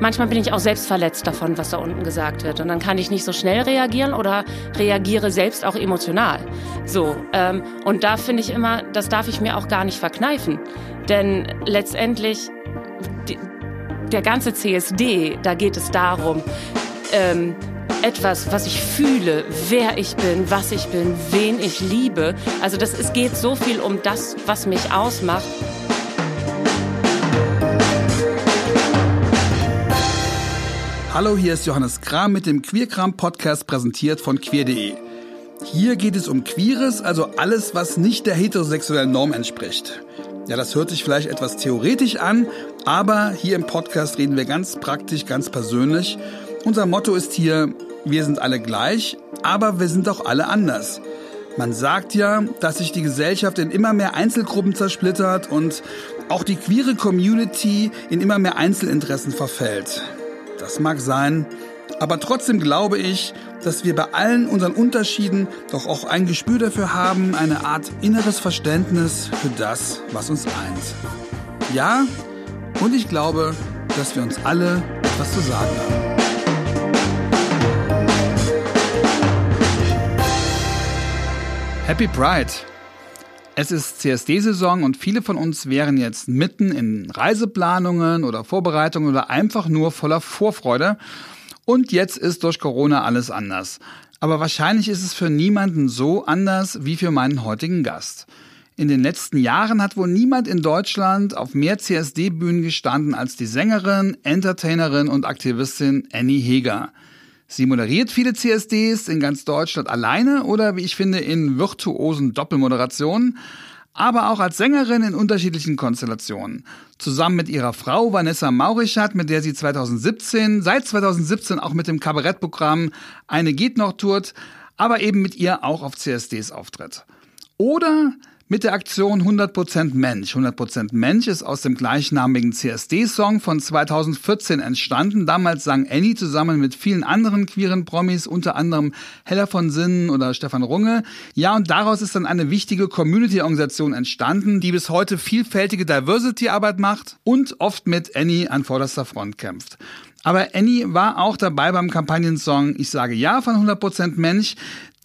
manchmal bin ich auch selbst verletzt davon, was da unten gesagt wird. Und dann kann ich nicht so schnell reagieren oder reagiere selbst auch emotional. So, ähm, und da finde ich immer, das darf ich mir auch gar nicht verkneifen. Denn letztendlich, die, der ganze CSD, da geht es darum, ähm, etwas, was ich fühle, wer ich bin, was ich bin, wen ich liebe. Also das, es geht so viel um das, was mich ausmacht. Hallo, hier ist Johannes Kram mit dem Queerkram Podcast präsentiert von queer.de. Hier geht es um Queeres, also alles, was nicht der heterosexuellen Norm entspricht. Ja, das hört sich vielleicht etwas theoretisch an, aber hier im Podcast reden wir ganz praktisch, ganz persönlich. Unser Motto ist hier, wir sind alle gleich, aber wir sind auch alle anders. Man sagt ja, dass sich die Gesellschaft in immer mehr Einzelgruppen zersplittert und auch die queere Community in immer mehr Einzelinteressen verfällt. Das mag sein, aber trotzdem glaube ich, dass wir bei allen unseren Unterschieden doch auch ein Gespür dafür haben, eine Art inneres Verständnis für das, was uns eint. Ja, und ich glaube, dass wir uns alle etwas zu sagen haben. Happy Pride! Es ist CSD-Saison und viele von uns wären jetzt mitten in Reiseplanungen oder Vorbereitungen oder einfach nur voller Vorfreude. Und jetzt ist durch Corona alles anders. Aber wahrscheinlich ist es für niemanden so anders wie für meinen heutigen Gast. In den letzten Jahren hat wohl niemand in Deutschland auf mehr CSD-Bühnen gestanden als die Sängerin, Entertainerin und Aktivistin Annie Heger. Sie moderiert viele CSDs in ganz Deutschland alleine oder wie ich finde in virtuosen Doppelmoderationen, aber auch als Sängerin in unterschiedlichen Konstellationen. Zusammen mit ihrer Frau Vanessa Maurichat, mit der sie 2017, seit 2017 auch mit dem Kabarettprogramm Eine geht noch tourt, aber eben mit ihr auch auf CSDs auftritt. Oder mit der Aktion 100% Mensch. 100% Mensch ist aus dem gleichnamigen CSD-Song von 2014 entstanden. Damals sang Annie zusammen mit vielen anderen queeren Promis, unter anderem Hella von Sinnen oder Stefan Runge. Ja, und daraus ist dann eine wichtige Community-Organisation entstanden, die bis heute vielfältige Diversity-Arbeit macht und oft mit Annie an vorderster Front kämpft. Aber Annie war auch dabei beim Kampagnensong Ich sage ja von 100% Mensch.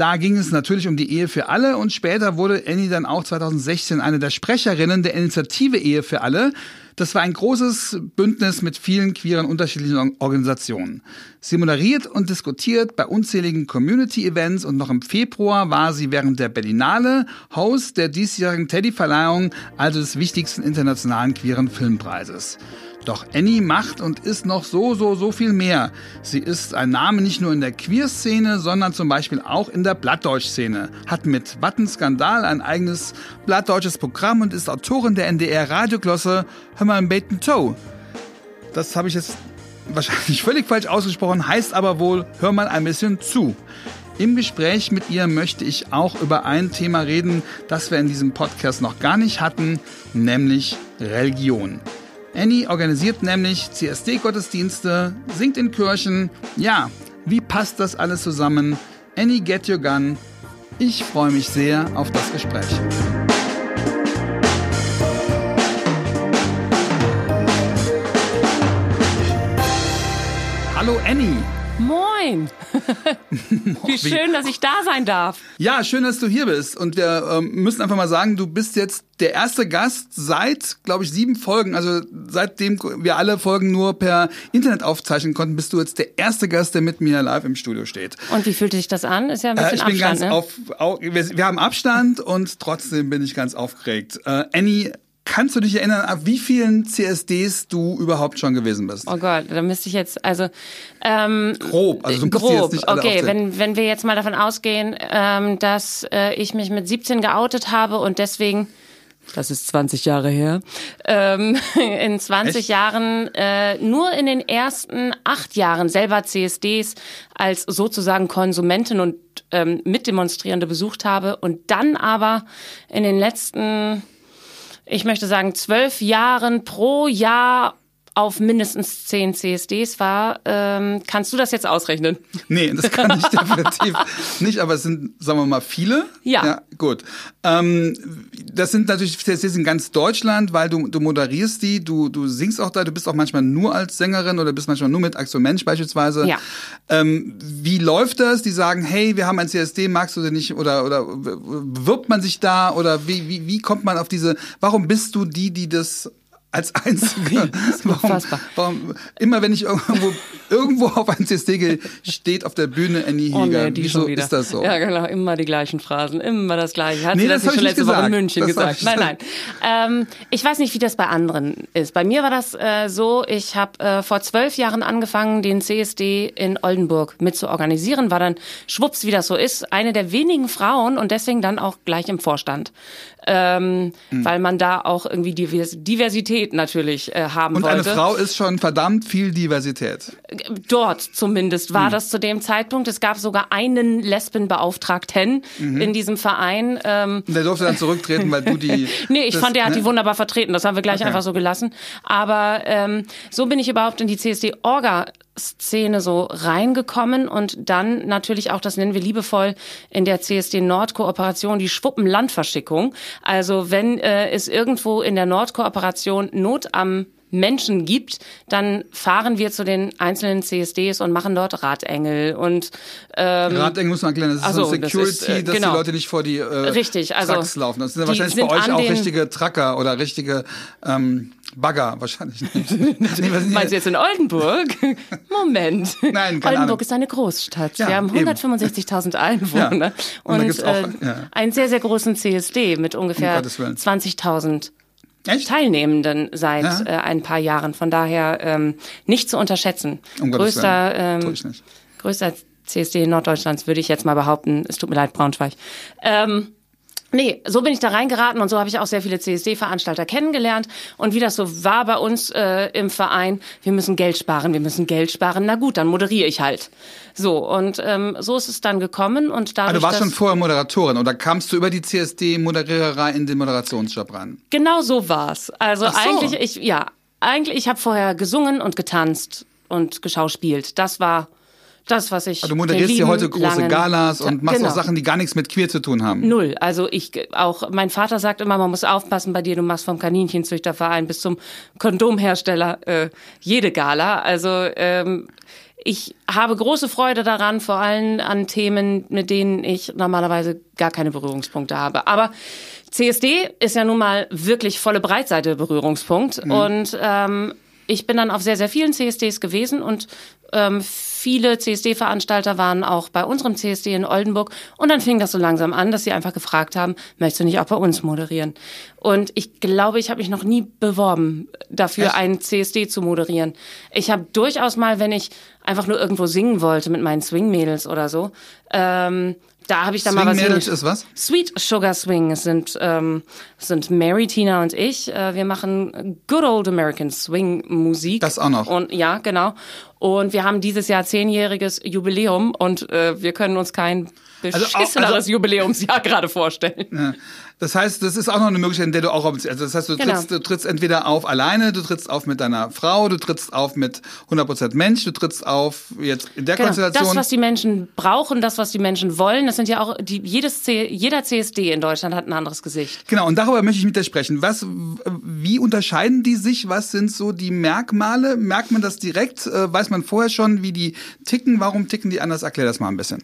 Da ging es natürlich um die Ehe für alle und später wurde Annie dann auch 2016 eine der Sprecherinnen der Initiative Ehe für alle. Das war ein großes Bündnis mit vielen queeren unterschiedlichen Organisationen. Sie moderiert und diskutiert bei unzähligen Community-Events und noch im Februar war sie während der Berlinale Host der diesjährigen Teddy-Verleihung, also des wichtigsten internationalen queeren Filmpreises. Doch Annie macht und ist noch so, so, so viel mehr. Sie ist ein Name nicht nur in der Queer-Szene, sondern zum Beispiel auch in der Blattdeutsch-Szene. Hat mit Wattenskandal ein eigenes blattdeutsches Programm und ist Autorin der NDR-Radioglosse Hör mal ein Bacon Toe. Das habe ich jetzt wahrscheinlich völlig falsch ausgesprochen, heißt aber wohl Hör mal ein bisschen zu. Im Gespräch mit ihr möchte ich auch über ein Thema reden, das wir in diesem Podcast noch gar nicht hatten, nämlich Religion. Annie organisiert nämlich CSD-Gottesdienste, singt in Kirchen. Ja, wie passt das alles zusammen? Annie, get your gun. Ich freue mich sehr auf das Gespräch. Hallo Annie. Moin! Wie schön, dass ich da sein darf. Ja, schön, dass du hier bist. Und wir ähm, müssen einfach mal sagen, du bist jetzt der erste Gast seit, glaube ich, sieben Folgen. Also seitdem wir alle Folgen nur per Internet aufzeichnen konnten, bist du jetzt der erste Gast, der mit mir live im Studio steht. Und wie fühlt sich das an? Ist ja ein bisschen äh, ich bin Abstand, ganz ne? auf, auf wir, wir, haben Abstand und trotzdem bin ich ganz aufgeregt. Äh, Annie Kannst du dich erinnern, ab wie vielen CSDs du überhaupt schon gewesen bist? Oh Gott, da müsste ich jetzt, also ähm, grob, also du grob, jetzt nicht alle okay, wenn wenn wir jetzt mal davon ausgehen, ähm, dass äh, ich mich mit 17 geoutet habe und deswegen das ist 20 Jahre her, ähm, in 20 Echt? Jahren, äh, nur in den ersten acht Jahren selber CSDs als sozusagen Konsumentin und ähm, Mitdemonstrierende besucht habe und dann aber in den letzten ich möchte sagen, zwölf Jahren pro Jahr auf mindestens zehn CSDs war. Ähm, kannst du das jetzt ausrechnen? Nee, das kann ich definitiv nicht, aber es sind, sagen wir mal, viele. Ja. ja gut. Ähm, das sind natürlich CSDs in ganz Deutschland, weil du, du moderierst die, du, du singst auch da, du bist auch manchmal nur als Sängerin oder bist manchmal nur mit Axel Mensch beispielsweise. Ja. Ähm, wie läuft das? Die sagen, hey, wir haben ein CSD, magst du den nicht? Oder, oder bewirbt man sich da? Oder wie, wie, wie kommt man auf diese, warum bist du die, die das als einzige. Warum, warum, immer wenn ich irgendwo, irgendwo auf ein CSD gehe, steht auf der Bühne Annie Heger. Oh nee, die Wieso ist das so? Ja, genau, immer die gleichen Phrasen, immer das Gleiche. Hat nee, sie das, das schon letzte gesagt. Woche in München das gesagt? Nein, nein. Ähm, ich weiß nicht, wie das bei anderen ist. Bei mir war das äh, so, ich habe äh, vor zwölf Jahren angefangen, den CSD in Oldenburg mit zu organisieren, war dann schwupps, wie das so ist, eine der wenigen Frauen und deswegen dann auch gleich im Vorstand ähm, mhm. weil man da auch irgendwie Diversität natürlich äh, haben Und wollte. Und eine Frau ist schon verdammt viel Diversität. Dort zumindest war mhm. das zu dem Zeitpunkt. Es gab sogar einen Lesbenbeauftragten mhm. in diesem Verein. Ähm, der durfte dann zurücktreten, weil du die... nee, ich das, fand, der hat ne? die wunderbar vertreten. Das haben wir gleich okay. einfach so gelassen. Aber ähm, so bin ich überhaupt in die CSD-Orga Szene so reingekommen und dann natürlich auch, das nennen wir liebevoll in der CSD Nord-Kooperation, die Schwuppenlandverschickung. Also wenn äh, es irgendwo in der Nord-Kooperation Not am Menschen gibt, dann fahren wir zu den einzelnen CSDs und machen dort Radengel und ähm, Radengel muss man erklären, das ist also, so Security, das ist, äh, dass genau. die Leute nicht vor die äh, Richtig, also, Trucks laufen. Das sind ja wahrscheinlich bei euch auch richtige Trucker oder richtige ähm, Bagger wahrscheinlich nicht. Meinst du jetzt in Oldenburg? Moment. Nein, keine Oldenburg Ahnung. ist eine Großstadt. Ja, Wir haben 165.000 Einwohner ja. und, und auch, äh, ja. einen sehr, sehr großen CSD mit ungefähr um 20.000 Teilnehmenden seit ja. äh, ein paar Jahren. Von daher ähm, nicht zu unterschätzen. Um größter, ähm, größter CSD Norddeutschlands würde ich jetzt mal behaupten. Es tut mir leid, Braunschweig. Ähm, Nee, so bin ich da reingeraten und so habe ich auch sehr viele CSD-Veranstalter kennengelernt. Und wie das so war bei uns äh, im Verein, wir müssen Geld sparen, wir müssen Geld sparen. Na gut, dann moderiere ich halt. So, und ähm, so ist es dann gekommen. Und dadurch, Aber du warst schon vorher Moderatorin oder kamst du über die CSD-Moderiererei in den Moderationsjob ran? Genau so war's. Also so. eigentlich, ich, ja, eigentlich, ich habe vorher gesungen und getanzt und geschauspielt. Das war das, was ich. Also du moderierst hier heute große Galas und machst genau. auch Sachen, die gar nichts mit queer zu tun haben. Null. Also ich auch, mein Vater sagt immer, man muss aufpassen bei dir, du machst vom Kaninchenzüchterverein bis zum Kondomhersteller äh, jede Gala. Also ähm, ich habe große Freude daran, vor allem an Themen, mit denen ich normalerweise gar keine Berührungspunkte habe. Aber CSD ist ja nun mal wirklich volle Breitseite Berührungspunkt mhm. und ähm, ich bin dann auf sehr, sehr vielen CSDs gewesen und ähm, viele CSD-Veranstalter waren auch bei unserem CSD in Oldenburg. Und dann fing das so langsam an, dass sie einfach gefragt haben, möchtest du nicht auch bei uns moderieren? Und ich glaube, ich habe mich noch nie beworben, dafür Echt? einen CSD zu moderieren. Ich habe durchaus mal, wenn ich einfach nur irgendwo singen wollte mit meinen Swing-Mädels oder so, ähm, da habe ich dann Swing mal was. Marriage ist was? Sweet Sugar Swing es sind ähm, sind Mary Tina und ich. Äh, wir machen Good Old American Swing Musik. Das auch noch. Und ja, genau. Und wir haben dieses Jahr zehnjähriges Jubiläum und äh, wir können uns kein beschisseneres also auch, also, Jubiläumsjahr gerade vorstellen. Ja. Das heißt, das ist auch noch eine Möglichkeit, in der du auch, also das heißt, du genau. trittst, du trittst entweder auf alleine, du trittst auf mit deiner Frau, du trittst auf mit 100% Mensch, du trittst auf jetzt in der genau. Konstellation. Das, was die Menschen brauchen, das, was die Menschen wollen, das sind ja auch, die, jedes C, jeder CSD in Deutschland hat ein anderes Gesicht. Genau, und darüber möchte ich mit dir sprechen. Was, wie unterscheiden die sich? Was sind so die Merkmale? Merkt man das direkt? Äh, weiß man vorher schon, wie die ticken? Warum ticken die anders? Erklär das mal ein bisschen.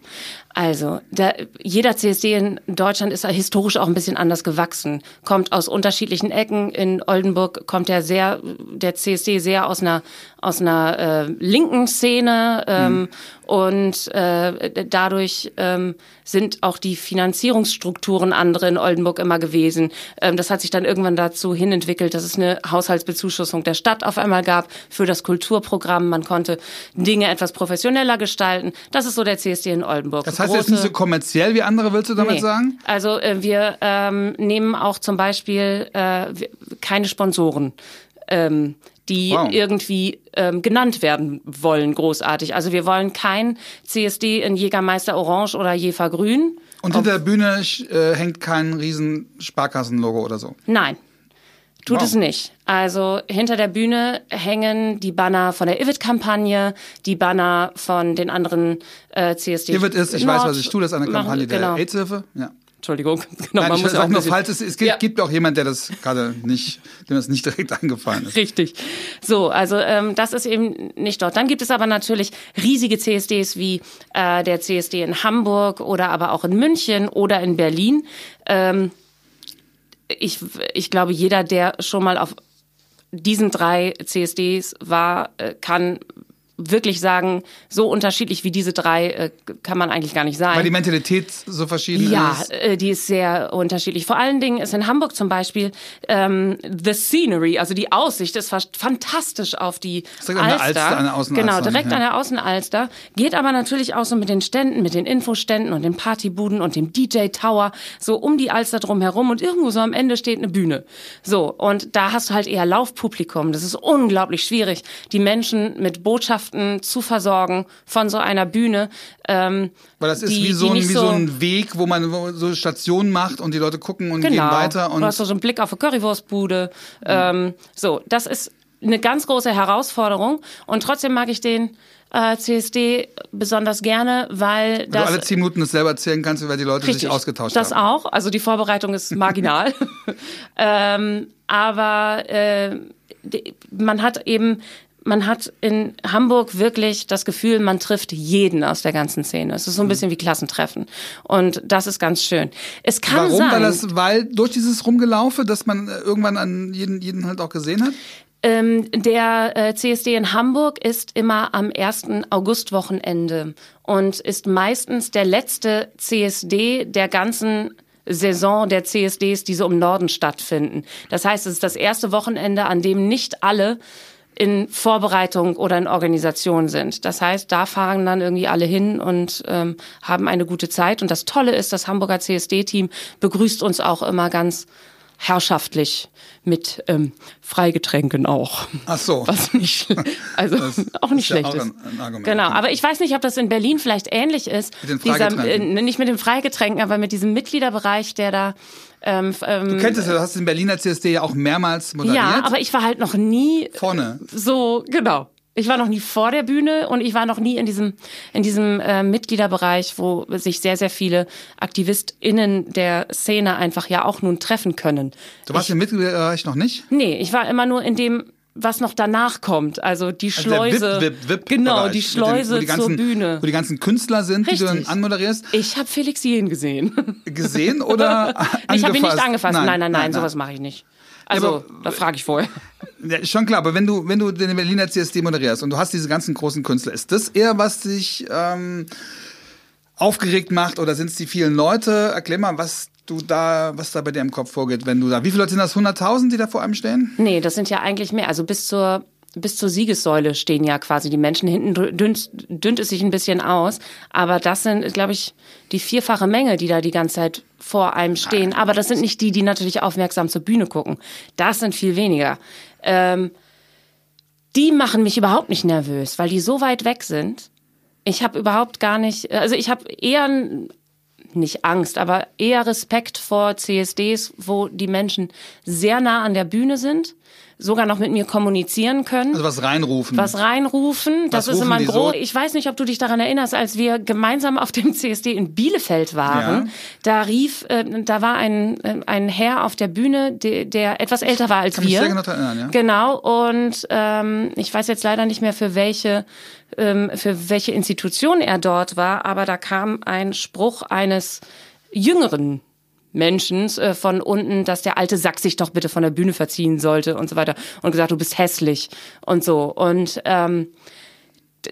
Also, der, jeder CSD in Deutschland ist historisch auch ein bisschen anders gewachsen, kommt aus unterschiedlichen Ecken. In Oldenburg kommt der sehr, der CSD sehr aus einer aus einer äh, linken Szene ähm, mhm. Und äh, dadurch ähm, sind auch die Finanzierungsstrukturen andere in Oldenburg immer gewesen. Ähm, das hat sich dann irgendwann dazu hin entwickelt, dass es eine Haushaltsbezuschussung der Stadt auf einmal gab für das Kulturprogramm. Man konnte Dinge etwas professioneller gestalten. Das ist so der CSD in Oldenburg. Das heißt Große, jetzt nicht so kommerziell wie andere, willst du damit nee. sagen? Also äh, wir ähm, nehmen auch zum Beispiel äh, keine Sponsoren. Ähm, die wow. irgendwie ähm, genannt werden wollen, großartig. Also wir wollen kein CSD in Jägermeister Orange oder Jefer Grün. Und hinter der Bühne äh, hängt kein riesen Sparkassenlogo oder so? Nein, tut wow. es nicht. Also hinter der Bühne hängen die Banner von der IVIT-Kampagne, die Banner von den anderen äh, CSD. IVIT ist, ich Nord weiß, was ich tue, das ist eine Kampagne machen, genau. der AIDS-Hilfe. Ja. Entschuldigung. Genau, Nein, man muss auch nur falls es, es gibt, ja. gibt auch jemand, der das gerade nicht, dem das nicht direkt eingefallen ist. Richtig. So, also ähm, das ist eben nicht dort. Dann gibt es aber natürlich riesige CSDs wie äh, der CSD in Hamburg oder aber auch in München oder in Berlin. Ähm, ich, ich glaube, jeder, der schon mal auf diesen drei CSDs war, äh, kann wirklich sagen, so unterschiedlich wie diese drei äh, kann man eigentlich gar nicht sein. Weil die Mentalität so verschieden ja, ist. Ja, äh, die ist sehr unterschiedlich. Vor allen Dingen ist in Hamburg zum Beispiel ähm, the scenery, also die Aussicht ist fast fantastisch auf die Alster. An der Alster an der Außenalster. Genau, direkt ja. an der Außenalster. Geht aber natürlich auch so mit den Ständen, mit den Infoständen und den Partybuden und dem DJ Tower so um die Alster drum herum und irgendwo so am Ende steht eine Bühne. So und da hast du halt eher Laufpublikum. Das ist unglaublich schwierig, die Menschen mit Botschaften Botschaften zu versorgen von so einer Bühne. Ähm, Weil das ist die, wie, so ein, wie so ein Weg, wo man so Stationen macht und die Leute gucken und genau. gehen weiter. Und du hast so einen Blick auf eine Currywurstbude. Mhm. Ähm, so, das ist eine ganz große Herausforderung und trotzdem mag ich den äh, CSD besonders gerne, weil das. Du alle zehn Minuten das selber erzählen kannst, weil die Leute richtig, sich ausgetauscht das haben. Das auch. Also die Vorbereitung ist marginal. ähm, aber äh, man hat eben man hat in Hamburg wirklich das Gefühl, man trifft jeden aus der ganzen Szene. Es ist so ein mhm. bisschen wie Klassentreffen. Und das ist ganz schön. Es kann Warum? sein. Weil das, weil durch dieses Rumgelaufe, dass man irgendwann an jeden, jeden halt auch gesehen hat? Ähm, der äh, CSD in Hamburg ist immer am ersten Augustwochenende und ist meistens der letzte CSD der ganzen Saison der CSDs, die so im Norden stattfinden. Das heißt, es ist das erste Wochenende, an dem nicht alle in Vorbereitung oder in Organisation sind. Das heißt, da fahren dann irgendwie alle hin und ähm, haben eine gute Zeit. Und das Tolle ist, das Hamburger CSD-Team begrüßt uns auch immer ganz herrschaftlich mit ähm, Freigetränken auch. Ach so. Was nicht, also auch nicht schlecht ja ist. Ein, ein genau, aber ich weiß nicht, ob das in Berlin vielleicht ähnlich ist. Mit den Freigetränken. Dieser, äh, nicht mit den Freigetränken, aber mit diesem Mitgliederbereich, der da ähm, ähm, du kennst es, du hast den Berliner CSD ja auch mehrmals moderiert. Ja, aber ich war halt noch nie vorne. So genau. Ich war noch nie vor der Bühne und ich war noch nie in diesem in diesem äh, Mitgliederbereich, wo sich sehr sehr viele AktivistInnen der Szene einfach ja auch nun treffen können. Du warst ich, im Mitgliederbereich noch nicht? Nee, ich war immer nur in dem was noch danach kommt. Also die also Schleuse. Also VIP, VIP, genau, die Schleuse den, ganzen, zur Bühne. Wo die ganzen Künstler sind, Richtig. die du dann anmoderierst. Ich habe Felix Jen gesehen. Gesehen oder angefasst? Ich habe ihn nicht angefasst. Nein, nein, nein, nein, nein sowas mache ich nicht. Also, ja, aber, da frage ich vorher. Ja, schon klar, aber wenn du, wenn du den Berliner CSD moderierst und du hast diese ganzen großen Künstler, ist das eher, was dich ähm, aufgeregt macht oder sind es die vielen Leute? Erklär mal, was du da, was da bei dir im Kopf vorgeht, wenn du da. Wie viele Leute sind das? 100.000, die da vor einem stehen? Nee, das sind ja eigentlich mehr. Also bis zur bis zur Siegessäule stehen ja quasi die Menschen. Hinten dünnt, dünnt es sich ein bisschen aus. Aber das sind, glaube ich, die vierfache Menge, die da die ganze Zeit vor einem stehen. Aber das sind nicht die, die natürlich aufmerksam zur Bühne gucken. Das sind viel weniger. Ähm, die machen mich überhaupt nicht nervös, weil die so weit weg sind. Ich habe überhaupt gar nicht, also ich habe eher nicht Angst, aber eher Respekt vor CSDs, wo die Menschen sehr nah an der Bühne sind, sogar noch mit mir kommunizieren können. Also was reinrufen. Was reinrufen. Das was ist immer ein groß. Ich weiß nicht, ob du dich daran erinnerst, als wir gemeinsam auf dem CSD in Bielefeld waren. Ja. Da rief, äh, da war ein, äh, ein Herr auf der Bühne, der, der etwas älter war als Kann wir. Mich sehr genau, erinnern, ja. genau. Und ähm, ich weiß jetzt leider nicht mehr für welche ähm, für welche Institution er dort war, aber da kam ein Spruch eines jüngeren Menschen äh, von unten, dass der alte Sack sich doch bitte von der Bühne verziehen sollte und so weiter und gesagt, du bist hässlich und so und ähm,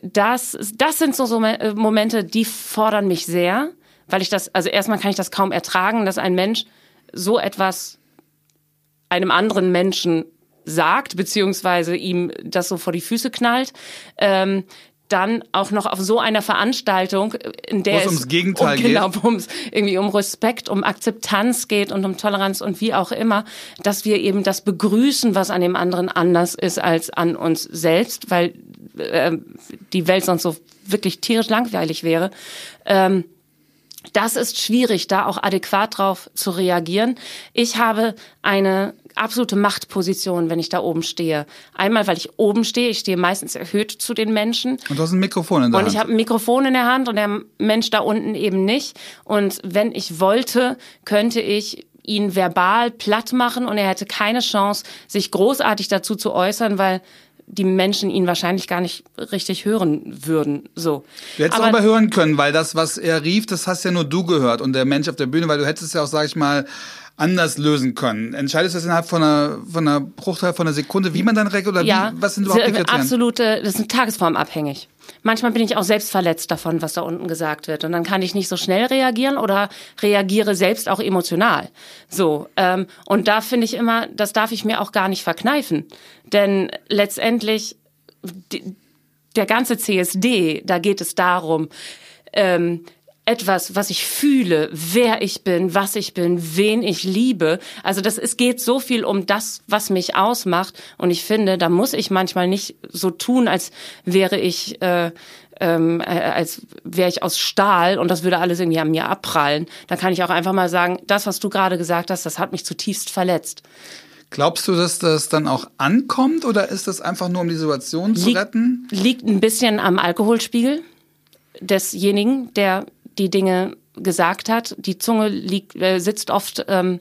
das das sind so, so äh, Momente, die fordern mich sehr, weil ich das also erstmal kann ich das kaum ertragen, dass ein Mensch so etwas einem anderen Menschen sagt, beziehungsweise ihm das so vor die Füße knallt. Ähm, dann auch noch auf so einer Veranstaltung, in der es ums Gegenteil um, genau, es irgendwie um Respekt, um Akzeptanz geht und um Toleranz und wie auch immer, dass wir eben das begrüßen, was an dem anderen anders ist als an uns selbst, weil äh, die Welt sonst so wirklich tierisch langweilig wäre. Ähm, das ist schwierig, da auch adäquat drauf zu reagieren. Ich habe eine absolute Machtposition, wenn ich da oben stehe. Einmal, weil ich oben stehe, ich stehe meistens erhöht zu den Menschen. Und du hast ein Mikrofon in der Und Hand. ich habe ein Mikrofon in der Hand und der Mensch da unten eben nicht. Und wenn ich wollte, könnte ich ihn verbal platt machen und er hätte keine Chance, sich großartig dazu zu äußern, weil die Menschen ihn wahrscheinlich gar nicht richtig hören würden. So. Du hättest aber, aber hören können, weil das, was er rief, das hast ja nur du gehört und der Mensch auf der Bühne, weil du hättest ja auch, sag ich mal, anders lösen können. Entscheidest du das innerhalb von einer, von einer Bruchteil von einer Sekunde, wie man dann reagiert oder ja, wie, was sind überhaupt die Kriterien? Absolute, das ist tagesformabhängig. Manchmal bin ich auch selbst verletzt davon, was da unten gesagt wird. Und dann kann ich nicht so schnell reagieren oder reagiere selbst auch emotional. So. Ähm, und da finde ich immer, das darf ich mir auch gar nicht verkneifen. Denn letztendlich, die, der ganze CSD, da geht es darum, ähm, etwas, was ich fühle, wer ich bin, was ich bin, wen ich liebe. Also das, es geht so viel um das, was mich ausmacht. Und ich finde, da muss ich manchmal nicht so tun, als wäre ich, äh, ähm, äh, als wäre ich aus Stahl und das würde alles irgendwie an mir abprallen. Da kann ich auch einfach mal sagen, das, was du gerade gesagt hast, das hat mich zutiefst verletzt. Glaubst du, dass das dann auch ankommt oder ist das einfach nur, um die Situation zu liegt, retten? Liegt ein bisschen am Alkoholspiegel desjenigen, der die Dinge gesagt hat. Die Zunge liegt, äh, sitzt oft ähm,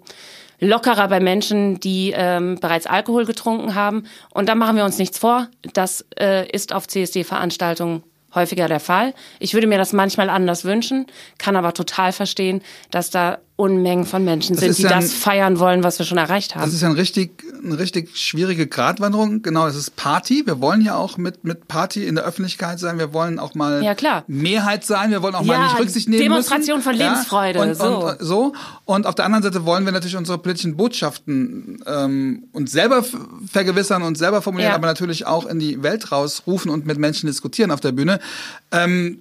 lockerer bei Menschen, die ähm, bereits Alkohol getrunken haben. Und da machen wir uns nichts vor. Das äh, ist auf CSD-Veranstaltungen häufiger der Fall. Ich würde mir das manchmal anders wünschen, kann aber total verstehen, dass da Unmengen von Menschen sind, die ja ein, das feiern wollen, was wir schon erreicht haben. Das ist ja ein richtig, eine richtig schwierige Gratwanderung. Genau, es ist Party. Wir wollen ja auch mit, mit Party in der Öffentlichkeit sein. Wir wollen auch mal ja, klar. Mehrheit sein. Wir wollen auch ja, mal nicht Rücksicht nehmen Demonstration müssen. von Lebensfreude. Und, so. Und, so. Und auf der anderen Seite wollen wir natürlich unsere politischen Botschaften ähm, uns selber vergewissern und selber formulieren, aber natürlich auch in die Welt rausrufen und mit Menschen diskutieren auf der Bühne. Ähm,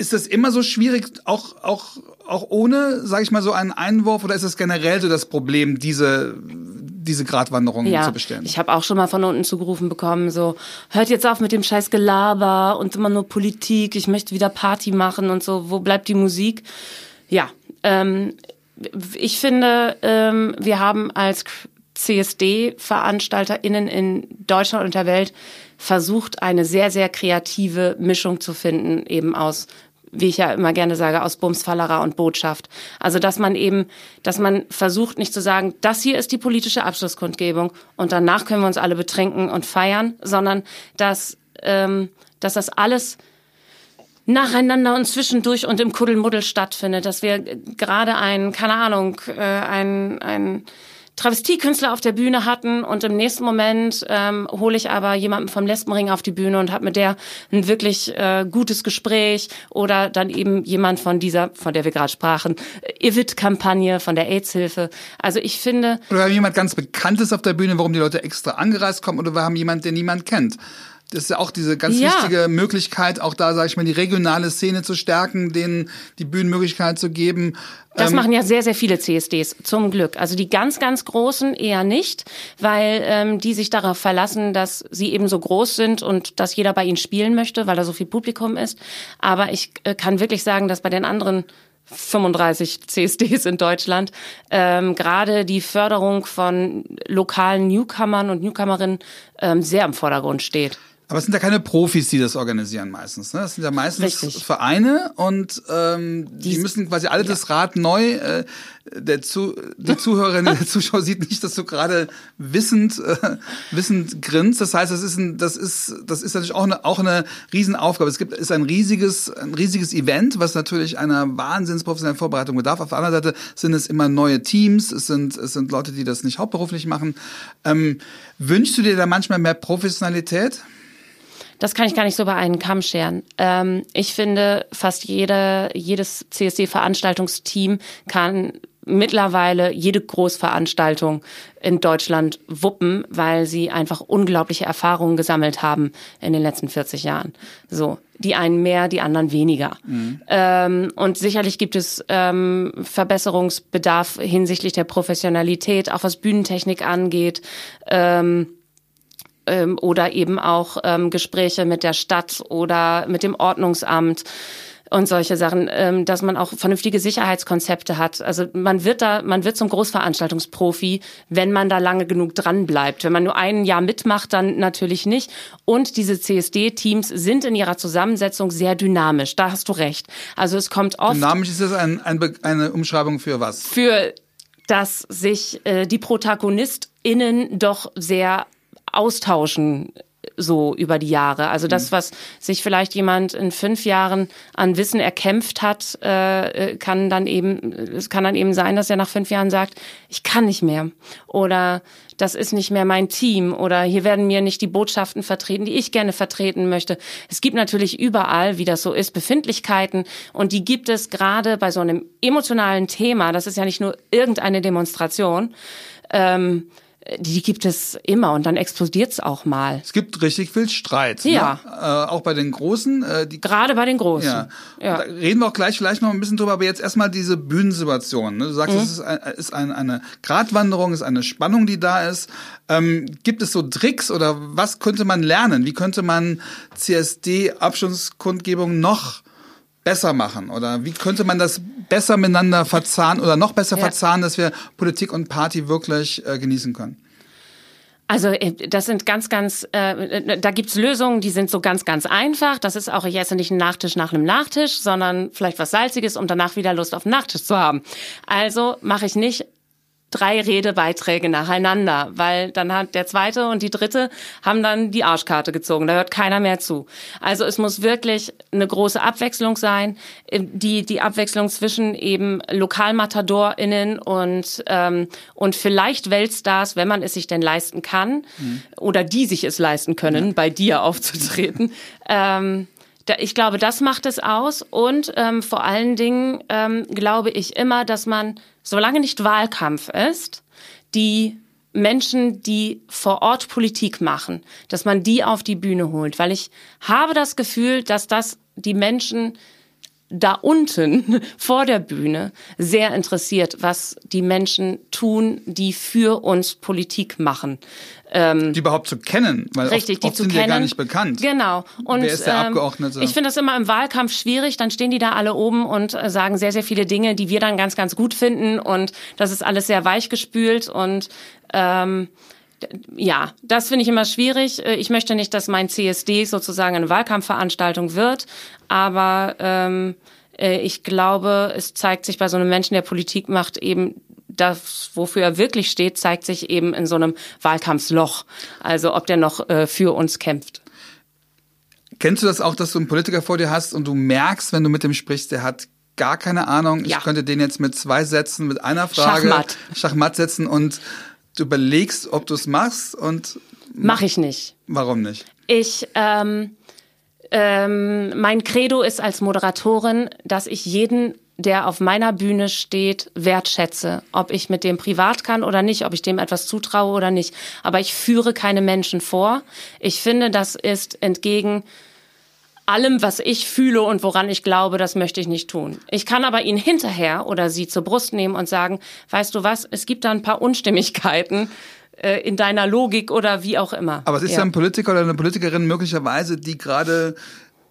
ist das immer so schwierig, auch, auch, auch ohne, sage ich mal, so einen Einwurf, oder ist es generell so das Problem, diese, diese Gratwanderung ja, zu bestellen? Ich habe auch schon mal von unten zugerufen bekommen, so, hört jetzt auf mit dem scheiß Gelaber und immer nur Politik, ich möchte wieder Party machen und so, wo bleibt die Musik? Ja, ähm, ich finde, ähm, wir haben als CSD-VeranstalterInnen in Deutschland und der Welt versucht, eine sehr, sehr kreative Mischung zu finden, eben aus wie ich ja immer gerne sage, aus Bumsfallerer und Botschaft. Also, dass man eben, dass man versucht nicht zu sagen, das hier ist die politische Abschlusskundgebung und danach können wir uns alle betrinken und feiern, sondern dass, ähm, dass das alles nacheinander und zwischendurch und im Kuddelmuddel stattfindet, dass wir gerade ein, keine Ahnung, äh, ein, ein Travestiekünstler auf der Bühne hatten und im nächsten Moment ähm, hole ich aber jemanden vom Lesbenring auf die Bühne und habe mit der ein wirklich äh, gutes Gespräch oder dann eben jemand von dieser, von der wir gerade sprachen, IVIT-Kampagne, von der AIDS-Hilfe. Also ich finde... Oder wir haben jemand ganz Bekanntes auf der Bühne, warum die Leute extra angereist kommen oder wir haben jemanden, den niemand kennt. Das ist ja auch diese ganz ja. wichtige Möglichkeit, auch da, sage ich mal, die regionale Szene zu stärken, denen die Bühnenmöglichkeit zu geben. Das ähm, machen ja sehr, sehr viele CSDs, zum Glück. Also die ganz, ganz Großen eher nicht, weil ähm, die sich darauf verlassen, dass sie eben so groß sind und dass jeder bei ihnen spielen möchte, weil da so viel Publikum ist. Aber ich äh, kann wirklich sagen, dass bei den anderen 35 CSDs in Deutschland, ähm, gerade die Förderung von lokalen Newcomern und Newcomerinnen ähm, sehr im Vordergrund steht. Aber es sind ja keine Profis, die das organisieren meistens. Ne? Das sind ja meistens Richtig. Vereine und ähm, die, die müssen quasi alle ja. das Rad neu. Äh, der zu, die Zuhörerin, der Zuschauer sieht nicht, dass du gerade wissend, äh, wissend grinst. Das heißt, das ist ein, das ist, das ist natürlich auch eine, auch eine Riesenaufgabe. Es gibt, ist ein riesiges, ein riesiges Event, was natürlich einer wahnsinns professionellen Vorbereitung bedarf. Auf der anderen Seite sind es immer neue Teams. Es sind, es sind Leute, die das nicht hauptberuflich machen. Ähm, wünschst du dir da manchmal mehr Professionalität? Das kann ich gar nicht so bei einem Kamm scheren. Ähm, ich finde, fast jede, jedes CSD-Veranstaltungsteam kann mittlerweile jede Großveranstaltung in Deutschland wuppen, weil sie einfach unglaubliche Erfahrungen gesammelt haben in den letzten 40 Jahren. So, die einen mehr, die anderen weniger. Mhm. Ähm, und sicherlich gibt es ähm, Verbesserungsbedarf hinsichtlich der Professionalität, auch was Bühnentechnik angeht. Ähm, ähm, oder eben auch ähm, Gespräche mit der Stadt oder mit dem Ordnungsamt. und solche Sachen, ähm, dass man auch vernünftige Sicherheitskonzepte hat. Also man wird da, man wird zum Großveranstaltungsprofi, wenn man da lange genug dran bleibt. Wenn man nur ein Jahr mitmacht, dann natürlich nicht. Und diese CSD-Teams sind in ihrer Zusammensetzung sehr dynamisch. Da hast du recht. Also es kommt oft. Dynamisch ist das ein, ein, eine Umschreibung für was? Für dass sich äh, die ProtagonistInnen doch sehr austauschen so über die Jahre. Also das, mhm. was sich vielleicht jemand in fünf Jahren an Wissen erkämpft hat, äh, kann dann eben, es kann dann eben sein, dass er nach fünf Jahren sagt, ich kann nicht mehr. Oder das ist nicht mehr mein Team. Oder hier werden mir nicht die Botschaften vertreten, die ich gerne vertreten möchte. Es gibt natürlich überall, wie das so ist, Befindlichkeiten. Und die gibt es gerade bei so einem emotionalen Thema. Das ist ja nicht nur irgendeine Demonstration. Ähm, die gibt es immer und dann explodiert es auch mal. Es gibt richtig viel Streit. Ne? Ja. Ne? Äh, auch bei den Großen. Äh, die, Gerade bei den Großen. Ja. ja. Da reden wir auch gleich vielleicht noch ein bisschen drüber, aber jetzt erstmal diese Bühnensituation. Ne? Du sagst, mhm. es ist, ein, ist ein, eine Gratwanderung, ist eine Spannung, die da ist. Ähm, gibt es so Tricks oder was könnte man lernen? Wie könnte man CSD-Abschlusskundgebung noch besser machen? Oder wie könnte man das besser miteinander verzahnen oder noch besser ja. verzahnen, dass wir Politik und Party wirklich äh, genießen können? Also äh, das sind ganz, ganz, äh, da gibt's Lösungen, die sind so ganz, ganz einfach. Das ist auch, ich esse nicht einen Nachtisch nach einem Nachtisch, sondern vielleicht was Salziges, um danach wieder Lust auf einen Nachtisch zu haben. Also mache ich nicht drei Redebeiträge nacheinander, weil dann hat der zweite und die dritte haben dann die Arschkarte gezogen. Da hört keiner mehr zu. Also es muss wirklich eine große Abwechslung sein. Die, die Abwechslung zwischen eben LokalmatadorInnen und, ähm, und vielleicht Weltstars, wenn man es sich denn leisten kann, mhm. oder die sich es leisten können, ja. bei dir aufzutreten. ähm, ich glaube, das macht es aus. Und ähm, vor allen Dingen ähm, glaube ich immer, dass man solange nicht Wahlkampf ist, die Menschen, die vor Ort Politik machen, dass man die auf die Bühne holt, weil ich habe das Gefühl, dass das die Menschen da unten vor der Bühne sehr interessiert, was die Menschen tun, die für uns Politik machen. Ähm, die überhaupt zu kennen, weil richtig, oft, oft die zu sind kennen. ja gar nicht bekannt. Genau. Und, Wer ist der ähm, Abgeordnete? Ich finde das immer im Wahlkampf schwierig. Dann stehen die da alle oben und äh, sagen sehr, sehr viele Dinge, die wir dann ganz, ganz gut finden. Und das ist alles sehr weichgespült und ähm, ja, das finde ich immer schwierig. Äh, ich möchte nicht, dass mein CSD sozusagen eine Wahlkampfveranstaltung wird, aber ähm, äh, ich glaube, es zeigt sich bei so einem Menschen, der Politik macht, eben das, wofür er wirklich steht, zeigt sich eben in so einem Wahlkampfsloch. Also ob der noch äh, für uns kämpft. Kennst du das auch, dass du einen Politiker vor dir hast und du merkst, wenn du mit dem sprichst, der hat gar keine Ahnung. Ja. Ich könnte den jetzt mit zwei Sätzen, mit einer Frage Schachmatt, Schachmatt setzen und du überlegst, ob du es machst und mach ich nicht. Warum nicht? Ich ähm, ähm, mein Credo ist als Moderatorin, dass ich jeden der auf meiner Bühne steht, wertschätze. Ob ich mit dem privat kann oder nicht, ob ich dem etwas zutraue oder nicht. Aber ich führe keine Menschen vor. Ich finde, das ist entgegen allem, was ich fühle und woran ich glaube, das möchte ich nicht tun. Ich kann aber ihn hinterher oder sie zur Brust nehmen und sagen, weißt du was, es gibt da ein paar Unstimmigkeiten äh, in deiner Logik oder wie auch immer. Aber es ist ja, ja ein Politiker oder eine Politikerin möglicherweise, die gerade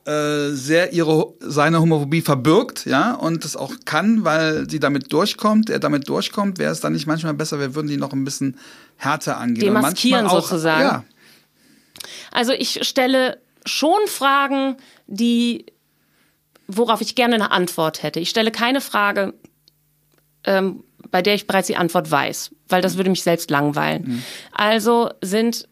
äh, sehr ihre seine Homophobie verbirgt, ja, und das auch kann, weil sie damit durchkommt, er damit durchkommt, wäre es dann nicht manchmal besser, wir würden die noch ein bisschen härter angehen. Demaskieren auch, sozusagen. Ja. Also ich stelle schon Fragen, die worauf ich gerne eine Antwort hätte. Ich stelle keine Frage, ähm, bei der ich bereits die Antwort weiß, weil das würde mich selbst langweilen. Mhm. Also sind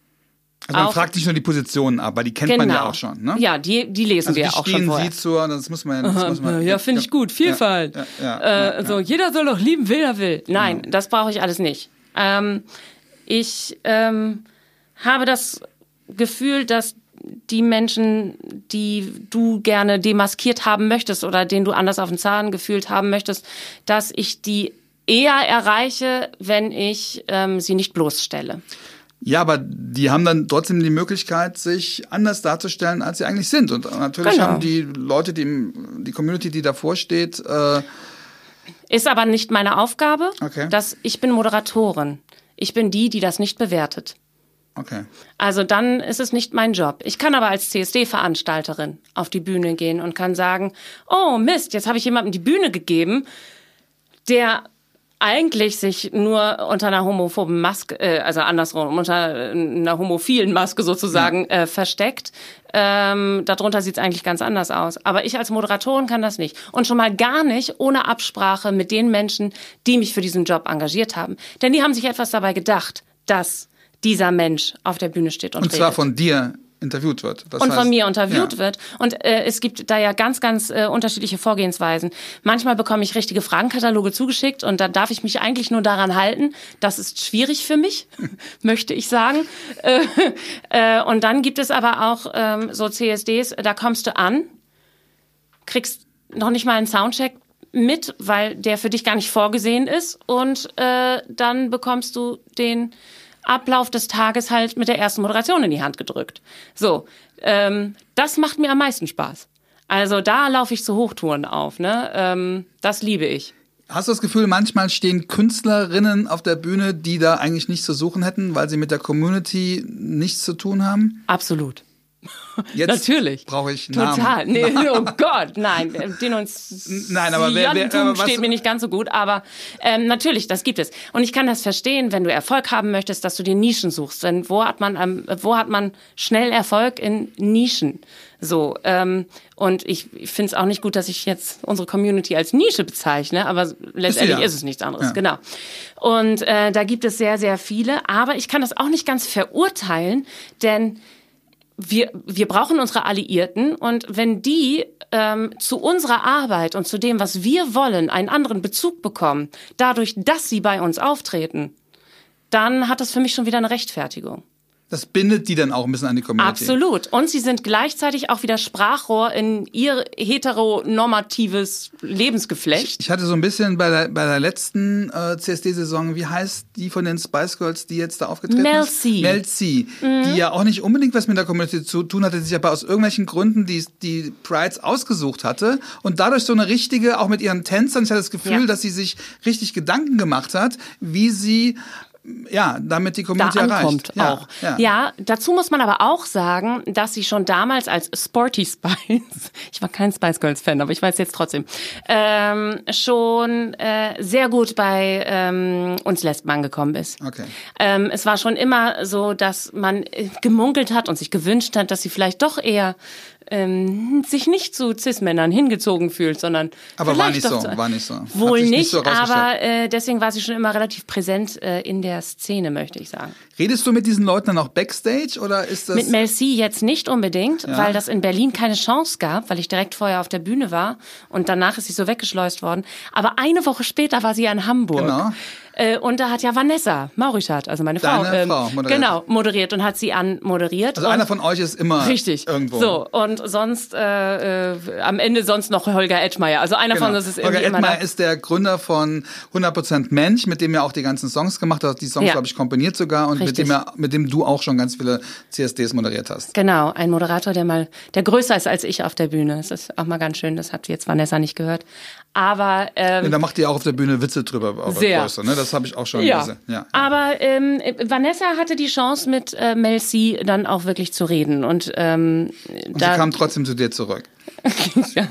also man fragt nicht nur die Positionen ab, weil die kennt genau. man ja genau. auch schon, ne? Ja, die, die lesen also wir auch schon vorher. Sie zu, das muss man, das muss man ja, finde ich gut, Vielfalt. Ja, ja, ja, äh, also jeder soll doch lieben, wer er will. Nein, das brauche ich alles nicht. Ähm, ich ähm, habe das Gefühl, dass die Menschen, die du gerne demaskiert haben möchtest oder denen du anders auf den Zahn gefühlt haben möchtest, dass ich die eher erreiche, wenn ich ähm, sie nicht bloßstelle. Ja, aber die haben dann trotzdem die Möglichkeit, sich anders darzustellen, als sie eigentlich sind. Und natürlich genau. haben die Leute, die, die Community, die davor steht. Äh Ist aber nicht meine Aufgabe. Okay. Dass ich bin Moderatorin. Ich bin die, die das nicht bewertet. Okay. Also dann ist es nicht mein Job. Ich kann aber als CSD-Veranstalterin auf die Bühne gehen und kann sagen, oh Mist, jetzt habe ich jemandem die Bühne gegeben, der eigentlich sich nur unter einer homophoben Maske, äh, also andersrum, unter einer homophilen Maske sozusagen äh, versteckt. Ähm, darunter sieht es eigentlich ganz anders aus. Aber ich als Moderatorin kann das nicht. Und schon mal gar nicht ohne Absprache mit den Menschen, die mich für diesen Job engagiert haben. Denn die haben sich etwas dabei gedacht, dass dieser Mensch auf der Bühne steht und, Und zwar redet von dir interviewt wird. Das und heißt, von mir interviewt ja. wird. Und äh, es gibt da ja ganz, ganz äh, unterschiedliche Vorgehensweisen. Manchmal bekomme ich richtige Fragenkataloge zugeschickt und da darf ich mich eigentlich nur daran halten. Das ist schwierig für mich, möchte ich sagen. Äh, äh, und dann gibt es aber auch ähm, so CSDs, da kommst du an, kriegst noch nicht mal einen Soundcheck mit, weil der für dich gar nicht vorgesehen ist und äh, dann bekommst du den Ablauf des Tages halt mit der ersten Moderation in die Hand gedrückt. So, ähm, das macht mir am meisten Spaß. Also da laufe ich zu Hochtouren auf, ne? Ähm, das liebe ich. Hast du das Gefühl, manchmal stehen Künstlerinnen auf der Bühne, die da eigentlich nichts zu suchen hätten, weil sie mit der Community nichts zu tun haben? Absolut. Jetzt Natürlich. brauche ich Namen. Total. Nee, oh Gott, nein. Denunziantum Nein, aber wer- wer- aber steht mir nicht ganz so gut, aber ähm, natürlich, das gibt es. Und ich kann das verstehen, wenn du Erfolg haben möchtest, dass du dir Nischen suchst. Denn wo hat man, ähm, wo hat man schnell Erfolg in Nischen? So, ähm, und ich, ich finde es auch nicht gut, dass ich jetzt unsere Community als Nische bezeichne, aber letztendlich ja. ist es nichts anderes, Ja. genau. Und äh, da gibt es sehr, sehr viele, aber ich kann das auch nicht ganz verurteilen, denn wir, wir brauchen unsere Alliierten und wenn die ähm, zu unserer Arbeit und zu dem, was wir wollen, einen anderen Bezug bekommen, dadurch, dass sie bei uns auftreten, dann hat das für mich schon wieder eine Rechtfertigung. Das bindet die dann auch ein bisschen an die Community. Absolut. Und sie sind gleichzeitig auch wieder Sprachrohr in ihr heteronormatives Lebensgeflecht. Ich hatte so ein bisschen bei der, bei der letzten äh, CSD-Saison, wie heißt die von den Spice Girls, die jetzt da aufgetreten Mel ist? C. Mel C. Die ja auch nicht unbedingt was mit der Community zu tun hatte, die sich aber aus irgendwelchen Gründen die, die Prides ausgesucht hatte und dadurch so eine richtige, auch mit ihren Tänzern, ich hatte das Gefühl, Ja. dass sie sich richtig Gedanken gemacht hat, wie sie ja, damit die da Community ankommt erreicht. auch. Ja. dazu muss man aber auch sagen, dass sie schon damals als Sporty Spice, ich war kein Spice Girls Fan, aber ich weiß jetzt trotzdem, ähm, schon äh, sehr gut bei ähm, uns Lesben angekommen ist. Okay. Ähm, es war schon immer so, dass man äh, gemunkelt hat und sich gewünscht hat, dass sie vielleicht doch eher ähm, sich nicht zu Cis-Männern hingezogen fühlt, sondern Aber war nicht so, zu- war nicht so. Wohl nicht nicht, so aber äh, deswegen war sie schon immer relativ präsent äh, in der Szene, möchte ich sagen. Redest du mit diesen Leuten dann auch Backstage oder ist das. Mit Mel C jetzt nicht unbedingt, Ja. weil das in Berlin keine Chance gab, weil ich direkt vorher auf der Bühne war und danach ist sie so weggeschleust worden. Aber eine Woche später war sie ja in Hamburg. Genau. Äh, und da hat ja Vanessa Maurichat, also meine Frau, Deine Frau moderiert. genau, moderiert und hat sie anmoderiert. also und einer von euch ist immer Richtig. irgendwo. So, und sonst äh, äh, am Ende sonst noch Holger Edmeier. Also einer von Genau. uns ist Holger immer da. Edmeier ist der Gründer von 100% Mensch, mit dem er auch die ganzen Songs gemacht hat, die Songs, Ja. glaube ich, komponiert sogar und mit Richtig. dem, er, mit dem du auch schon ganz viele CSDs moderiert hast. Genau, ein Moderator, der mal, der größer ist als ich auf der Bühne. Das ist auch mal ganz schön, das hat jetzt Vanessa nicht gehört. Aber ähm, Und da macht ihr auch auf der Bühne Witze drüber, auf der Sehr. Größe, ne? Das habe ich auch schon ja. gesehen. Ja. Aber ähm, Vanessa hatte die Chance, mit äh, Mel C dann auch wirklich zu reden. Und, ähm, Und da, sie kam trotzdem zu dir zurück. ja,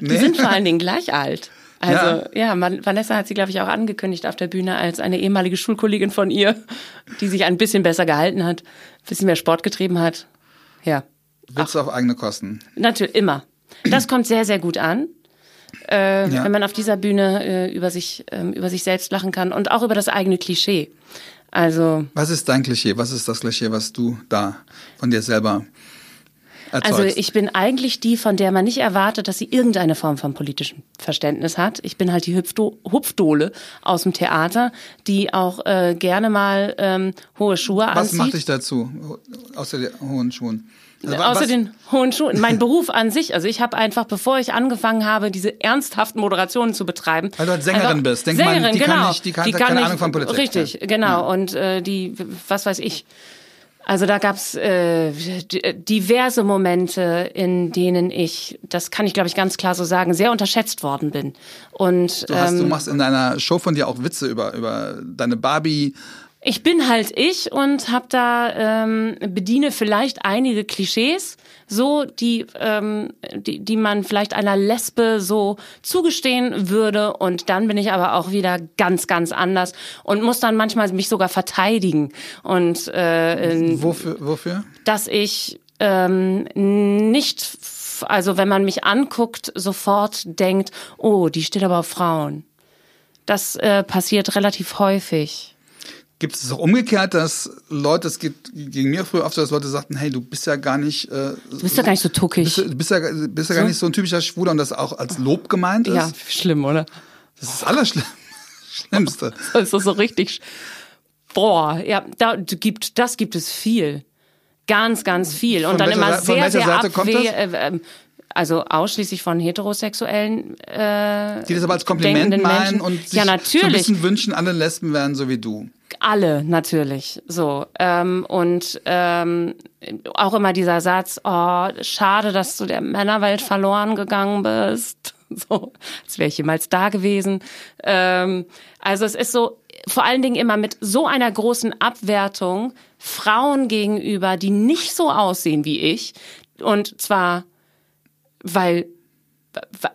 Nee? die sind vor allen Dingen gleich alt. Also ja, Man- Vanessa hat sie, glaube ich, auch angekündigt auf der Bühne als eine ehemalige Schulkollegin von ihr, die sich ein bisschen besser gehalten hat, ein bisschen mehr Sport getrieben hat. Ja, Witze auf eigene Kosten. natürlich, immer. Das kommt sehr, sehr gut an. Äh, Ja. Wenn man auf dieser Bühne äh, über, sich, ähm, über sich selbst lachen kann und auch über das eigene Klischee. Also Was ist dein Klischee? Was ist das Klischee, was du da von dir selber erzeugst? Also ich bin eigentlich die, von der man nicht erwartet, dass sie irgendeine Form von politischem Verständnis hat. Ich bin halt die Hüpfdo Hupfdohle aus dem Theater, die auch äh, gerne mal ähm, hohe Schuhe was anzieht. macht dich dazu, außer den hohen Schuhen? Also, wa- Außer was- den hohen Schuhen. Mein Beruf an sich, also ich habe einfach, bevor ich angefangen habe, diese ernsthaften Moderationen zu betreiben. Weil du halt Sängerin einfach- bist. Denkt man, Sängerin, die kann genau. nicht- die kann- hat keine nicht- Ahnung von Politik. Richtig, Ja. genau. Und äh, die, was weiß ich. Also da gab's äh, diverse Momente, in denen ich, das kann ich glaube ich ganz klar so sagen, sehr unterschätzt worden bin. Und Du, hast, du ähm, machst in deiner Show von dir auch Witze über, über deine Barbie ich bin halt ich und habe da ähm, bediene vielleicht einige Klischees, so die ähm, die die man vielleicht einer Lesbe so zugestehen würde. Und dann bin ich aber auch wieder ganz ganz anders und muss dann manchmal mich sogar verteidigen. Und äh, wofür wofür? dass ich ähm, nicht also wenn man mich anguckt sofort denkt oh die steht aber auf Frauen. Das äh, passiert relativ häufig Gibt es auch umgekehrt, dass Leute, es gibt gegen mir früher oft, dass Leute sagten, hey, du bist ja gar nicht. Äh, du bist ja gar nicht so tuckig. Du bist, ja, bist ja gar nicht so ein typischer Schwuler und das auch als Lob gemeint ist. Ja, schlimm, oder? Das ist das Allerschlimmste. das ist so richtig. Boah, ja, da gibt, das gibt es viel. Ganz, ganz viel. Und von dann immer sehr, sehr Seite abwehr, äh, ähm, also ausschließlich von heterosexuellen äh, die das aber als Kompliment meinen Menschen. und sich ja, natürlich. so ein bisschen wünschen, alle Lesben wären so wie du. Alle natürlich so ähm, und ähm, auch immer dieser Satz: Oh, schade, dass du der Männerwelt verloren gegangen bist. So, als wäre ich jemals da gewesen. Ähm, also es ist so vor allen Dingen immer mit so einer großen Abwertung Frauen gegenüber, die nicht so aussehen wie ich und zwar weil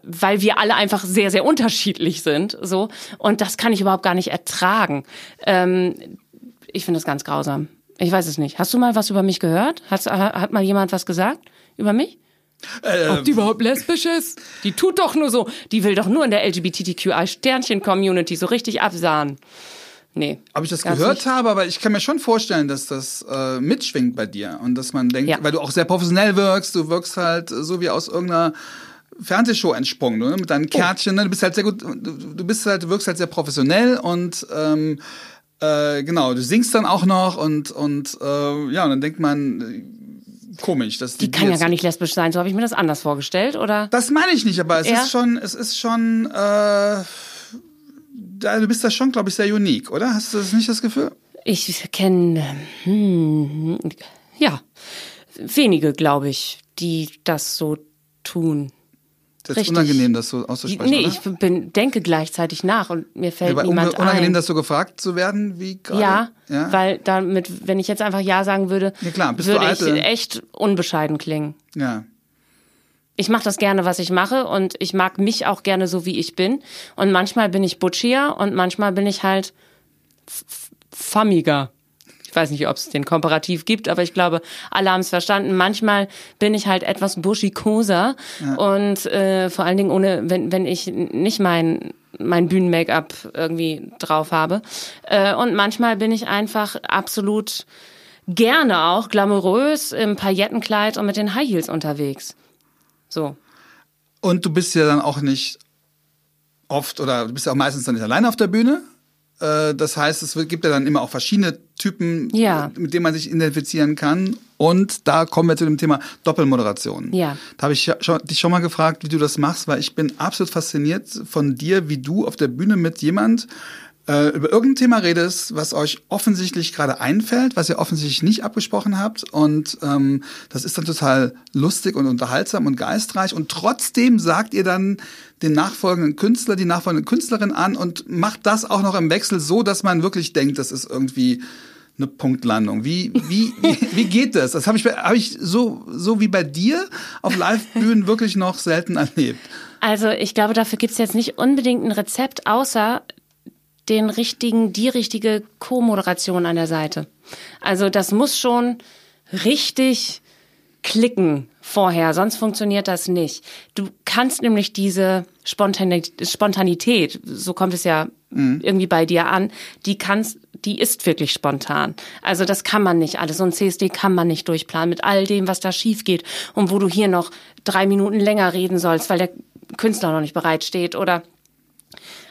weil wir alle einfach sehr, sehr unterschiedlich sind, so. Und das kann ich überhaupt gar nicht ertragen. Ähm, ich finde das ganz grausam. Ich weiß es nicht. Hast du mal was über mich gehört? Hat, hat mal jemand was gesagt über mich? Äh, Ob die überhaupt lesbisch ist? Die tut doch nur so. Die will doch nur in der LGBTQI-Sternchen-Community so richtig absahen. Nee. Ob ich das gehört nicht. habe, aber ich kann mir schon vorstellen, dass das äh, mitschwingt bei dir und dass man denkt, ja. weil du auch sehr professionell wirkst, du wirkst halt so wie aus irgendeiner Fernsehshow entsprungen, ne? mit deinen oh. Kärtchen, ne? du bist halt sehr gut, du, bist halt, du wirkst halt sehr professionell und ähm, äh, genau, du singst dann auch noch und und äh, ja, und dann denkt man, äh, komisch. Dass die, die kann ja gar nicht lesbisch sein, so habe ich mir das anders vorgestellt, oder? Das meine ich nicht, aber es ja? ist schon, es ist schon äh, du bist da schon, glaube ich, sehr unique, oder? Hast du das nicht das Gefühl? Ich kenne, hm, ja, wenige, glaube ich, die das so tun. Das ist Richtig. unangenehm, das so auszusprechen. Nee, oder? ich bin, denke gleichzeitig nach und mir fällt ja, niemand unangenehm, ein. Unangenehm, das so gefragt zu werden, wie gerade? Ja, ja, weil damit, wenn ich jetzt einfach Ja sagen würde, ja, klar, würde ich echt unbescheiden klingen. Ja ich mache das gerne, was ich mache und ich mag mich auch gerne so, wie ich bin. Und manchmal bin ich butchier und manchmal bin ich halt fammiger. Ich weiß nicht, ob es den Komparativ gibt, aber ich glaube, alle haben es verstanden. Manchmal bin ich halt etwas buschikoser ja. und äh, vor allen Dingen ohne, wenn, wenn ich nicht mein mein Bühnen-Make-up irgendwie drauf habe. Äh, und manchmal bin ich einfach absolut gerne auch glamourös im Paillettenkleid und mit den High Heels unterwegs. So. Und du bist ja dann auch nicht oft oder du bist ja auch meistens dann nicht alleine auf der Bühne. Äh, das heißt, es gibt ja dann immer auch verschiedene Typen, ja. mit denen man sich identifizieren kann. Und da kommen wir zu dem Thema Doppelmoderation. Ja. Da habe ich dich schon mal gefragt, wie du das machst, weil ich bin absolut fasziniert von dir, wie du auf der Bühne mit jemand äh, über irgendein Thema redest, was euch offensichtlich gerade einfällt, was ihr offensichtlich nicht abgesprochen habt. Und ähm, das ist dann total lustig und unterhaltsam und geistreich. Und trotzdem sagt ihr dann den nachfolgenden Künstler, die nachfolgende Künstlerin an und macht das auch noch im Wechsel so, dass man wirklich denkt, das ist irgendwie eine Punktlandung. Wie, wie, wie, wie geht das? Das habe ich, hab ich so, so wie bei dir auf Live-Bühnen wirklich noch selten erlebt. Also ich glaube, dafür gibt es jetzt nicht unbedingt ein Rezept, außer den richtigen, die richtige Co-Moderation an der Seite. Also das muss schon richtig klicken vorher, sonst funktioniert das nicht. Du kannst nämlich diese Spontanität, so kommt es ja mhm. irgendwie bei dir an, die kannst, die ist wirklich spontan. Also das kann man nicht alles. So ein CSD kann man nicht durchplanen mit all dem, was da schief geht und wo du hier noch drei Minuten länger reden sollst, weil der Künstler noch nicht bereit steht oder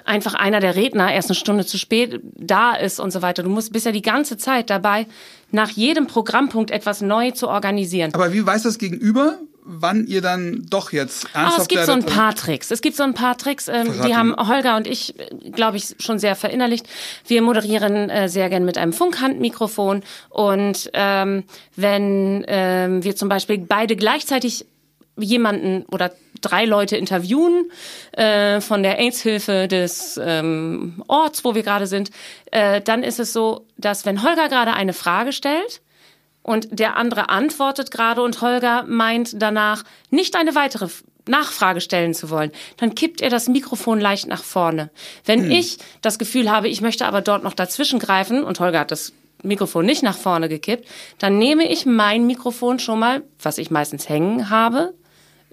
einfach einer der Redner erst eine Stunde zu spät da ist und so weiter. Du musst bist ja die ganze Zeit dabei, nach jedem Programmpunkt etwas neu zu organisieren. Aber wie weiß das Gegenüber, wann ihr dann doch jetzt ernsthaft oh, Es gibt so ein paar Tricks. Es gibt so ein paar Tricks, ähm, die haben Holger und ich, glaube ich, schon sehr verinnerlicht. Wir moderieren äh, sehr gern mit einem Funkhandmikrofon und ähm, wenn ähm, wir zum Beispiel beide gleichzeitig jemanden oder drei Leute interviewen äh, von der AIDS-Hilfe des ähm, Orts, wo wir gerade sind, äh, dann ist es so, dass wenn Holger gerade eine Frage stellt, und der andere antwortet gerade und Holger meint danach nicht eine weitere Nachfrage stellen zu wollen, dann kippt er das Mikrofon leicht nach vorne. Wenn hm. ich das Gefühl habe, ich möchte aber dort noch dazwischen greifen und Holger hat das Mikrofon nicht nach vorne gekippt, dann nehme ich mein Mikrofon schon mal, was ich meistens hängen habe,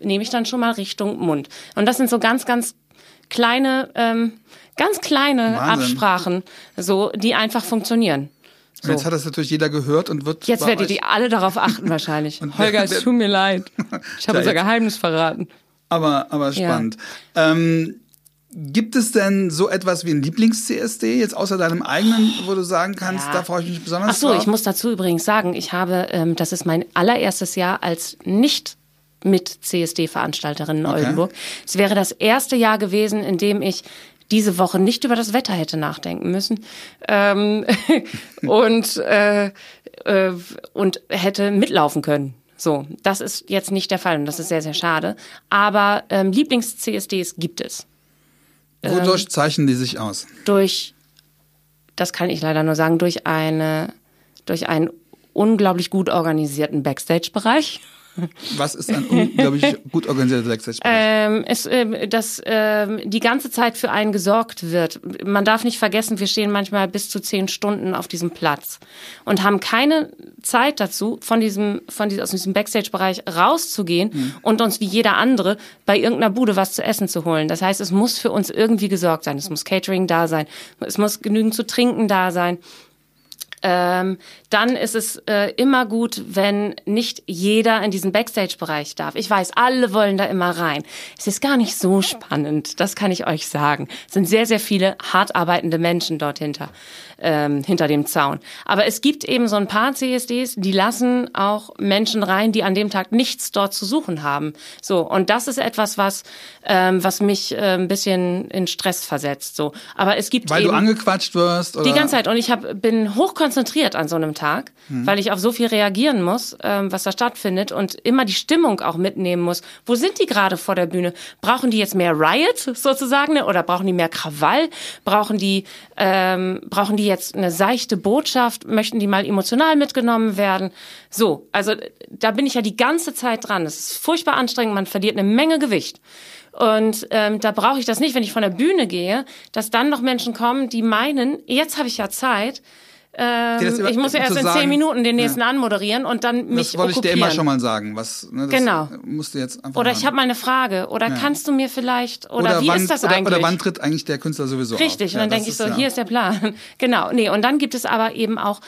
nehme ich dann schon mal Richtung Mund. Und das sind so ganz, ganz kleine, ähm, ganz kleine Wahnsinn. Absprachen, so die einfach funktionieren. So. Jetzt hat das natürlich jeder gehört und wird. Jetzt werdet ihr alle darauf achten wahrscheinlich. Holger, es tut mir leid. Ich habe unser Geheimnis verraten. Aber, aber spannend. Ja. Ähm, gibt es denn so etwas wie ein Lieblings-CSD, jetzt außer deinem eigenen, wo du sagen kannst, ja. da freue ich mich besonders Ach so, drauf? ich muss dazu übrigens sagen, ich habe, ähm, das ist mein allererstes Jahr als nicht mit CSD-Veranstalterin in okay. Oldenburg. Es wäre das erste Jahr gewesen, in dem ich diese Woche nicht über das Wetter hätte nachdenken müssen ähm, und, äh, äh, und hätte mitlaufen können. So, das ist jetzt nicht der Fall und das ist sehr, sehr schade. Aber ähm, Lieblings-CSDs gibt es. Wodurch ähm, zeichnen die sich aus? Durch, das kann ich leider nur sagen, durch eine, durch einen unglaublich gut organisierten Backstage-Bereich. Was ist ein unglaublich gut organisierter Backstage? Ähm, es, äh, dass äh, die ganze Zeit für einen gesorgt wird. Man darf nicht vergessen, wir stehen manchmal bis zu zehn Stunden auf diesem Platz und haben keine Zeit dazu, von diesem, von diesem, aus diesem Backstage-Bereich rauszugehen mhm. und uns wie jeder andere bei irgendeiner Bude was zu essen zu holen. Das heißt, es muss für uns irgendwie gesorgt sein. Es muss Catering da sein. Es muss genügend zu trinken da sein ähm, dann ist es äh, immer gut, wenn nicht jeder in diesen Backstage-Bereich darf. Ich weiß, alle wollen da immer rein. Es ist gar nicht so spannend, das kann ich euch sagen. Es sind sehr, sehr viele hart arbeitende Menschen dort hinter, ähm, hinter dem Zaun. Aber es gibt eben so ein paar CSDs, die lassen auch Menschen rein, die an dem Tag nichts dort zu suchen haben. So, und das ist etwas, was, ähm, was mich äh, ein bisschen in Stress versetzt. So, aber es gibt weil eben du angequatscht wirst oder? die ganze Zeit und ich hab, bin hochkonzentriert an so einem Tag, mhm. weil ich auf so viel reagieren muss, ähm, was da stattfindet und immer die Stimmung auch mitnehmen muss. Wo sind die gerade vor der Bühne? Brauchen die jetzt mehr Riot sozusagen ne? oder brauchen die mehr Krawall? Brauchen die ähm, brauchen die jetzt eine seichte Botschaft? Möchten die mal emotional mitgenommen werden? So, also da bin ich ja die ganze Zeit dran. Es ist furchtbar anstrengend, man verliert eine Menge Gewicht. Und ähm, da brauche ich das nicht, wenn ich von der Bühne gehe, dass dann noch Menschen kommen, die meinen, jetzt habe ich ja Zeit, ähm, ich muss ja erst in sagen, zehn Minuten den nächsten ja. anmoderieren und dann mich Das wollte okkupieren. ich dir immer schon mal sagen. Was, ne, genau. Musst du jetzt einfach oder ich habe mal eine Frage. Oder ja. kannst du mir vielleicht, oder, oder wie wann, ist das oder, eigentlich? Oder wann tritt eigentlich der Künstler sowieso Richtig, auf? und dann denke ich so, hier ist der Plan. genau, nee, und dann gibt es aber eben auch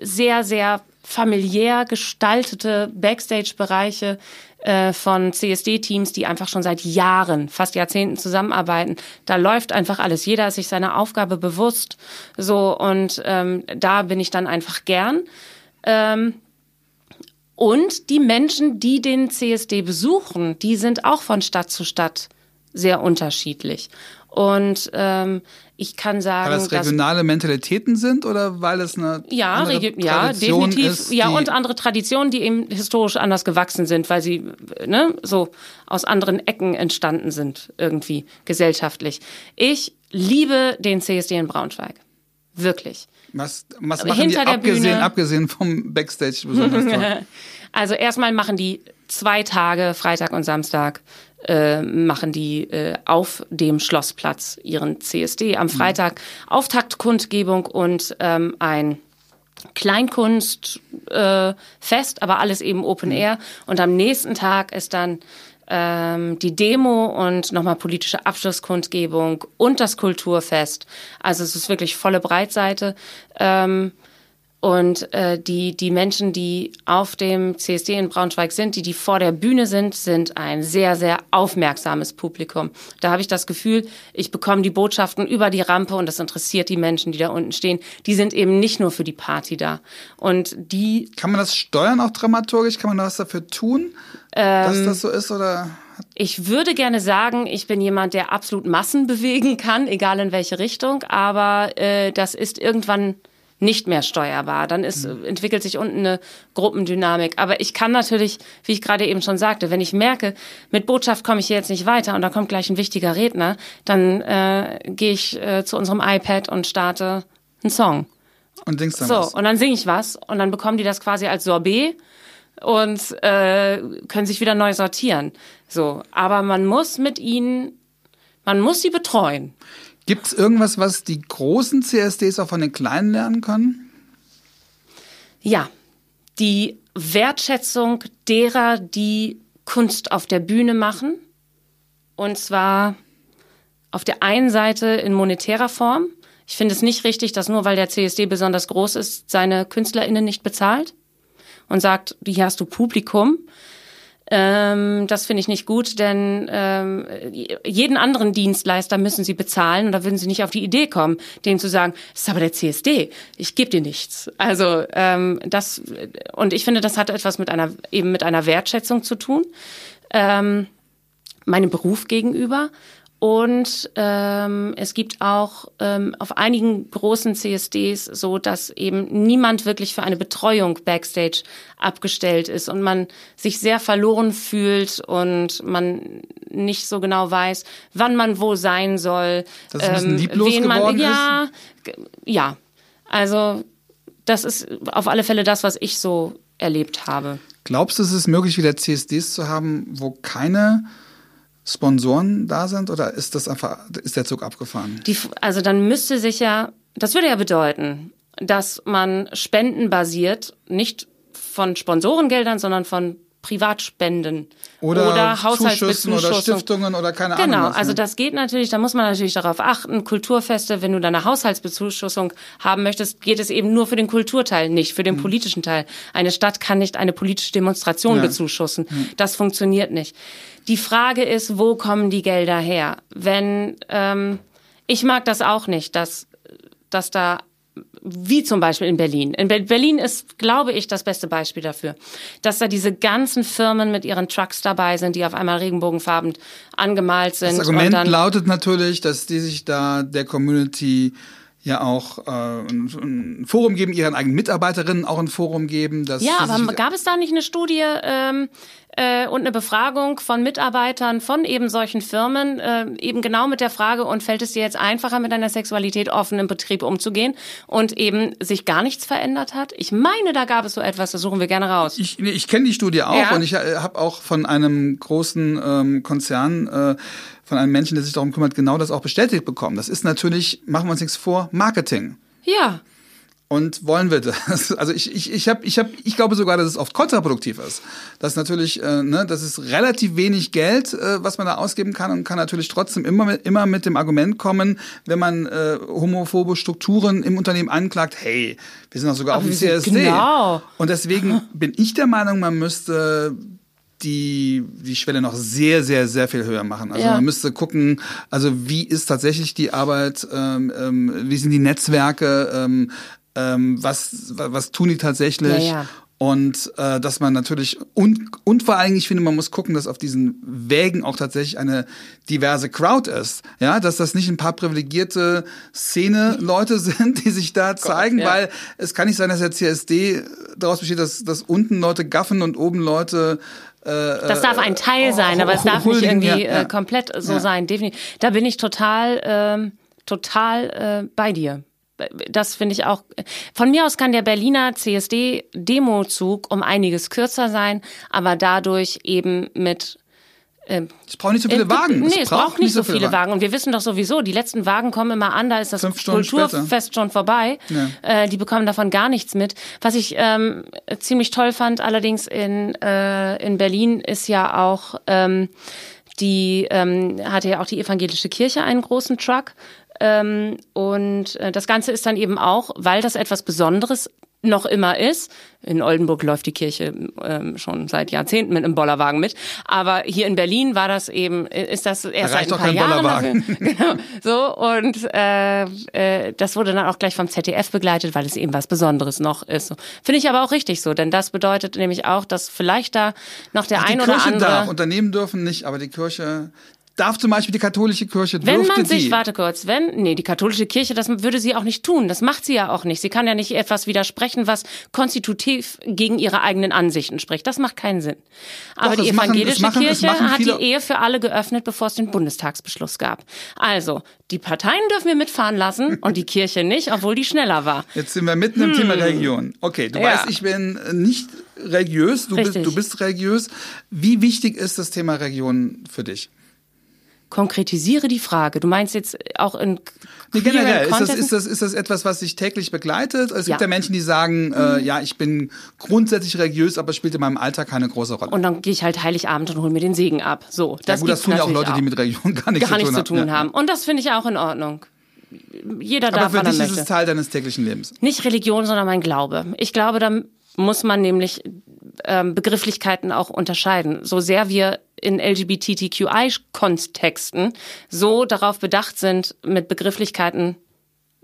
sehr, sehr familiär gestaltete Backstage-Bereiche, äh, von CSD-Teams, die einfach schon seit Jahren, fast Jahrzehnten zusammenarbeiten. Da läuft einfach alles. Jeder ist sich seiner Aufgabe bewusst. So und ähm, da bin ich dann einfach gern. Ähm, und die Menschen, die den CSD besuchen, die sind auch von Stadt zu Stadt sehr unterschiedlich. Und ähm, ich kann sagen, weil das regionale Mentalitäten sind oder weil es eine ja, andere ja Tradition definitiv ist, ja und andere Traditionen, die eben historisch anders gewachsen sind, weil sie ne, so aus anderen Ecken entstanden sind irgendwie gesellschaftlich. Ich liebe den CSD in Braunschweig, wirklich. Was, was machen Hinter die abgesehen, Bühne, abgesehen vom Backstage besonders toll? also erstmal machen die zwei Tage, Freitag und Samstag, äh, machen die äh, auf dem Schlossplatz ihren CSD. Am mhm. Freitag Auftaktkundgebung und ähm, ein Kleinkunstfest, äh, aber alles eben Open mhm. Air. Und am nächsten Tag ist dann ähm, die Demo und nochmal politische Abschlusskundgebung und das Kulturfest. Also es ist wirklich volle Breitseite. Ähm, und äh, die, die Menschen, die auf dem CSD in Braunschweig sind, die, die vor der Bühne sind, sind ein sehr, sehr aufmerksames Publikum. Da habe ich das Gefühl, ich bekomme die Botschaften über die Rampe und das interessiert die Menschen, die da unten stehen. Die sind eben nicht nur für die Party da. Und die. Kann man das steuern auch dramaturgisch? Kann man da was dafür tun, ähm, dass das so ist oder? Ich würde gerne sagen, ich bin jemand, der absolut Massen bewegen kann, egal in welche Richtung, aber äh, das ist irgendwann nicht mehr steuerbar. Dann ist, mhm. entwickelt sich unten eine Gruppendynamik. Aber ich kann natürlich, wie ich gerade eben schon sagte, wenn ich merke, mit Botschaft komme ich hier jetzt nicht weiter und da kommt gleich ein wichtiger Redner, dann äh, gehe ich äh, zu unserem iPad und starte einen Song. Und singst dann so, was. und dann singe ich was und dann bekommen die das quasi als Sorbet und äh, können sich wieder neu sortieren. So, aber man muss mit ihnen, man muss sie betreuen. Gibt es irgendwas, was die großen CSDs auch von den kleinen lernen können? Ja, die Wertschätzung derer, die Kunst auf der Bühne machen. Und zwar auf der einen Seite in monetärer Form. Ich finde es nicht richtig, dass nur weil der CSD besonders groß ist, seine KünstlerInnen nicht bezahlt und sagt, hier hast du Publikum. Ähm, das finde ich nicht gut, denn ähm, jeden anderen Dienstleister müssen sie bezahlen und da würden sie nicht auf die Idee kommen, denen zu sagen, das ist aber der CSD, ich gebe dir nichts. Also ähm, das und ich finde, das hat etwas mit einer eben mit einer Wertschätzung zu tun, ähm, meinem Beruf gegenüber und ähm, es gibt auch ähm, auf einigen großen CSDs so, dass eben niemand wirklich für eine Betreuung backstage abgestellt ist und man sich sehr verloren fühlt und man nicht so genau weiß, wann man wo sein soll, das ist ein ähm, wen man ja ist. ja also das ist auf alle Fälle das, was ich so erlebt habe. Glaubst du, es ist möglich, wieder CSDs zu haben, wo keine Sponsoren da sind oder ist das einfach, ist der Zug abgefahren? Die, also dann müsste sich ja, das würde ja bedeuten, dass man spendenbasiert, nicht von Sponsorengeldern, sondern von Privatspenden oder, oder Haushaltsbezuschussung oder Stiftungen oder keine Ahnung. Genau, ne? also das geht natürlich, da muss man natürlich darauf achten. Kulturfeste, wenn du deine Haushaltsbezuschussung haben möchtest, geht es eben nur für den Kulturteil, nicht für den mhm. politischen Teil. Eine Stadt kann nicht eine politische Demonstration ja. bezuschussen. Mhm. Das funktioniert nicht. Die Frage ist, wo kommen die Gelder her? Wenn ähm, ich mag das auch nicht, dass dass da wie zum Beispiel in Berlin. In Berlin ist, glaube ich, das beste Beispiel dafür, dass da diese ganzen Firmen mit ihren Trucks dabei sind, die auf einmal regenbogenfarben angemalt sind. Das Argument lautet natürlich, dass die sich da der Community ja auch äh, ein, Forum geben, ihren eigenen Mitarbeiterinnen auch ein Forum geben. Dass ja, aber gab es da nicht eine Studie ähm, äh, und eine Befragung von Mitarbeitern von eben solchen Firmen, äh, eben genau mit der Frage, und fällt es dir jetzt einfacher, mit deiner Sexualität offen im Betrieb umzugehen und eben sich gar nichts verändert hat? Ich meine, da gab es so etwas, das suchen wir gerne raus. Ich, ich kenne die Studie auch ja. und ich äh, habe auch von einem großen ähm, Konzern äh, von einem Menschen, der sich darum kümmert, genau das auch bestätigt bekommen. Das ist natürlich, machen wir uns nichts vor, Marketing. Ja. Und wollen wir das? Also ich, ich, ich, hab, ich, hab, ich glaube sogar, dass es oft kontraproduktiv ist. Das natürlich, äh, ne, das ist relativ wenig Geld, äh, was man da ausgeben kann und kann natürlich trotzdem immer mit, immer mit dem Argument kommen, wenn man äh, homophobe Strukturen im Unternehmen anklagt, hey, wir sind doch sogar Ach, auf dem CSD. Genau. Und deswegen bin ich der Meinung, man müsste die, die Schwelle noch sehr, sehr, sehr viel höher machen. Also ja. man müsste gucken, also wie ist tatsächlich die Arbeit, ähm, ähm, wie sind die Netzwerke, ähm, ähm, was, was tun die tatsächlich? Ja, ja. Und äh, dass man natürlich und und vor allem ich finde man muss gucken, dass auf diesen Wägen auch tatsächlich eine diverse Crowd ist, ja, dass das nicht ein paar privilegierte Szene Leute sind, die sich da zeigen, Gott, ja. weil es kann nicht sein, dass der CSD daraus besteht, dass dass unten Leute gaffen und oben Leute äh, das darf ein Teil sein, aber es darf nicht irgendwie ja, ja. Äh, komplett so ja. sein. Definitiv. Da bin ich total, ähm, total äh, bei dir. Das finde ich auch. Von mir aus kann der Berliner CSD-Demozug um einiges kürzer sein, aber dadurch eben mit ähm, es braucht nicht so viele äh, Wagen. Nee, es, es braucht, braucht nicht so viele Wagen. Wagen. Und wir wissen doch sowieso, die letzten Wagen kommen immer an, da ist das Kulturfest später. schon vorbei. Ja. Äh, die bekommen davon gar nichts mit. Was ich ähm, ziemlich toll fand, allerdings in, äh, in Berlin, ist ja auch ähm, die ähm, hatte ja auch die evangelische Kirche einen großen Truck. Ähm, und äh, das Ganze ist dann eben auch, weil das etwas Besonderes noch immer ist. In Oldenburg läuft die Kirche ähm, schon seit Jahrzehnten mit einem Bollerwagen mit. Aber hier in Berlin war das eben, ist das erst da seit ein paar Jahren. Bollerwagen. genau, so und äh, äh, das wurde dann auch gleich vom ZDF begleitet, weil es eben was Besonderes noch ist. Finde ich aber auch richtig so, denn das bedeutet nämlich auch, dass vielleicht da noch der Ach, ein oder Kirche andere. Darf. Unternehmen dürfen nicht, aber die Kirche darf zum Beispiel die katholische Kirche Wenn man sich, die, warte kurz, wenn, nee, die katholische Kirche, das würde sie auch nicht tun. Das macht sie ja auch nicht. Sie kann ja nicht etwas widersprechen, was konstitutiv gegen ihre eigenen Ansichten spricht. Das macht keinen Sinn. Aber Doch, die machen- evangelische machen- es Kirche machen hat die Ehe für alle geöffnet, bevor es den Bundestagsbeschluss gab. Also, die Parteien dürfen wir mitfahren lassen und die Kirche nicht, obwohl die schneller war. Jetzt sind wir mitten im Thema Religion. Okay, du Hm. Ja. weißt, ich bin nicht religiös, du bist, du bist religiös. Wie wichtig ist das Thema Religion für dich? Konkretisiere die Frage. Du meinst jetzt auch in Nee, generell, ist das, ist, das, ist das etwas, was dich täglich begleitet? Es Ja. gibt ja Menschen, die sagen, äh, ja, ich bin grundsätzlich religiös, aber spielt in meinem Alltag keine große Rolle. und dann gehe ich halt Heiligabend und hole mir den Segen ab. So, ja, das gut, das tun ja auch Leute, die mit Religion gar nichts gar zu nichts tun zu tun Ja. haben. Und das finde ich auch in Ordnung. Jeder Aber darf, für dich ist es Teil deines täglichen Lebens. Nicht Religion, sondern mein Glaube. Ich glaube, da muss man nämlich ähm, Begrifflichkeiten auch unterscheiden. So sehr wir in LGBTQI-Kontexten so darauf bedacht sind, mit Begrifflichkeiten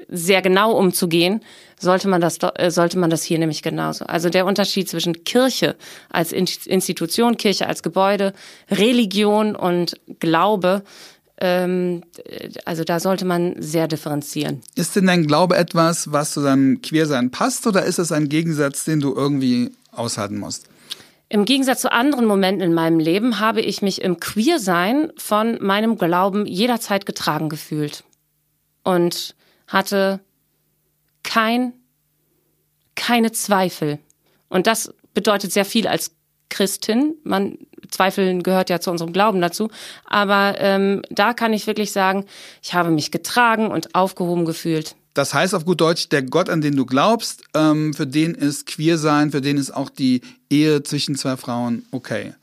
sehr genau umzugehen, sollte man das, äh, sollte man das hier nämlich genauso. Also der Unterschied zwischen Kirche als In- Institution, Kirche als Gebäude, Religion und Glaube, ähm, äh, also da sollte man sehr differenzieren. Ist denn dein Glaube etwas, was zu deinem Queersein passt, oder ist es ein Gegensatz, den du irgendwie aushalten musst? Im Gegensatz zu anderen Momenten in meinem Leben habe ich mich im Queersein von meinem Glauben jederzeit getragen gefühlt und hatte kein, keine Zweifel. Und das bedeutet sehr viel als Christin. Man Zweifeln gehört ja zu unserem Glauben dazu. Aber ähm, da kann ich wirklich sagen, ich habe mich getragen und aufgehoben gefühlt. Das heißt auf gut Deutsch, der Gott, an den du glaubst, ähm, für den ist Queersein, für den ist auch die Ehe zwischen zwei Frauen okay.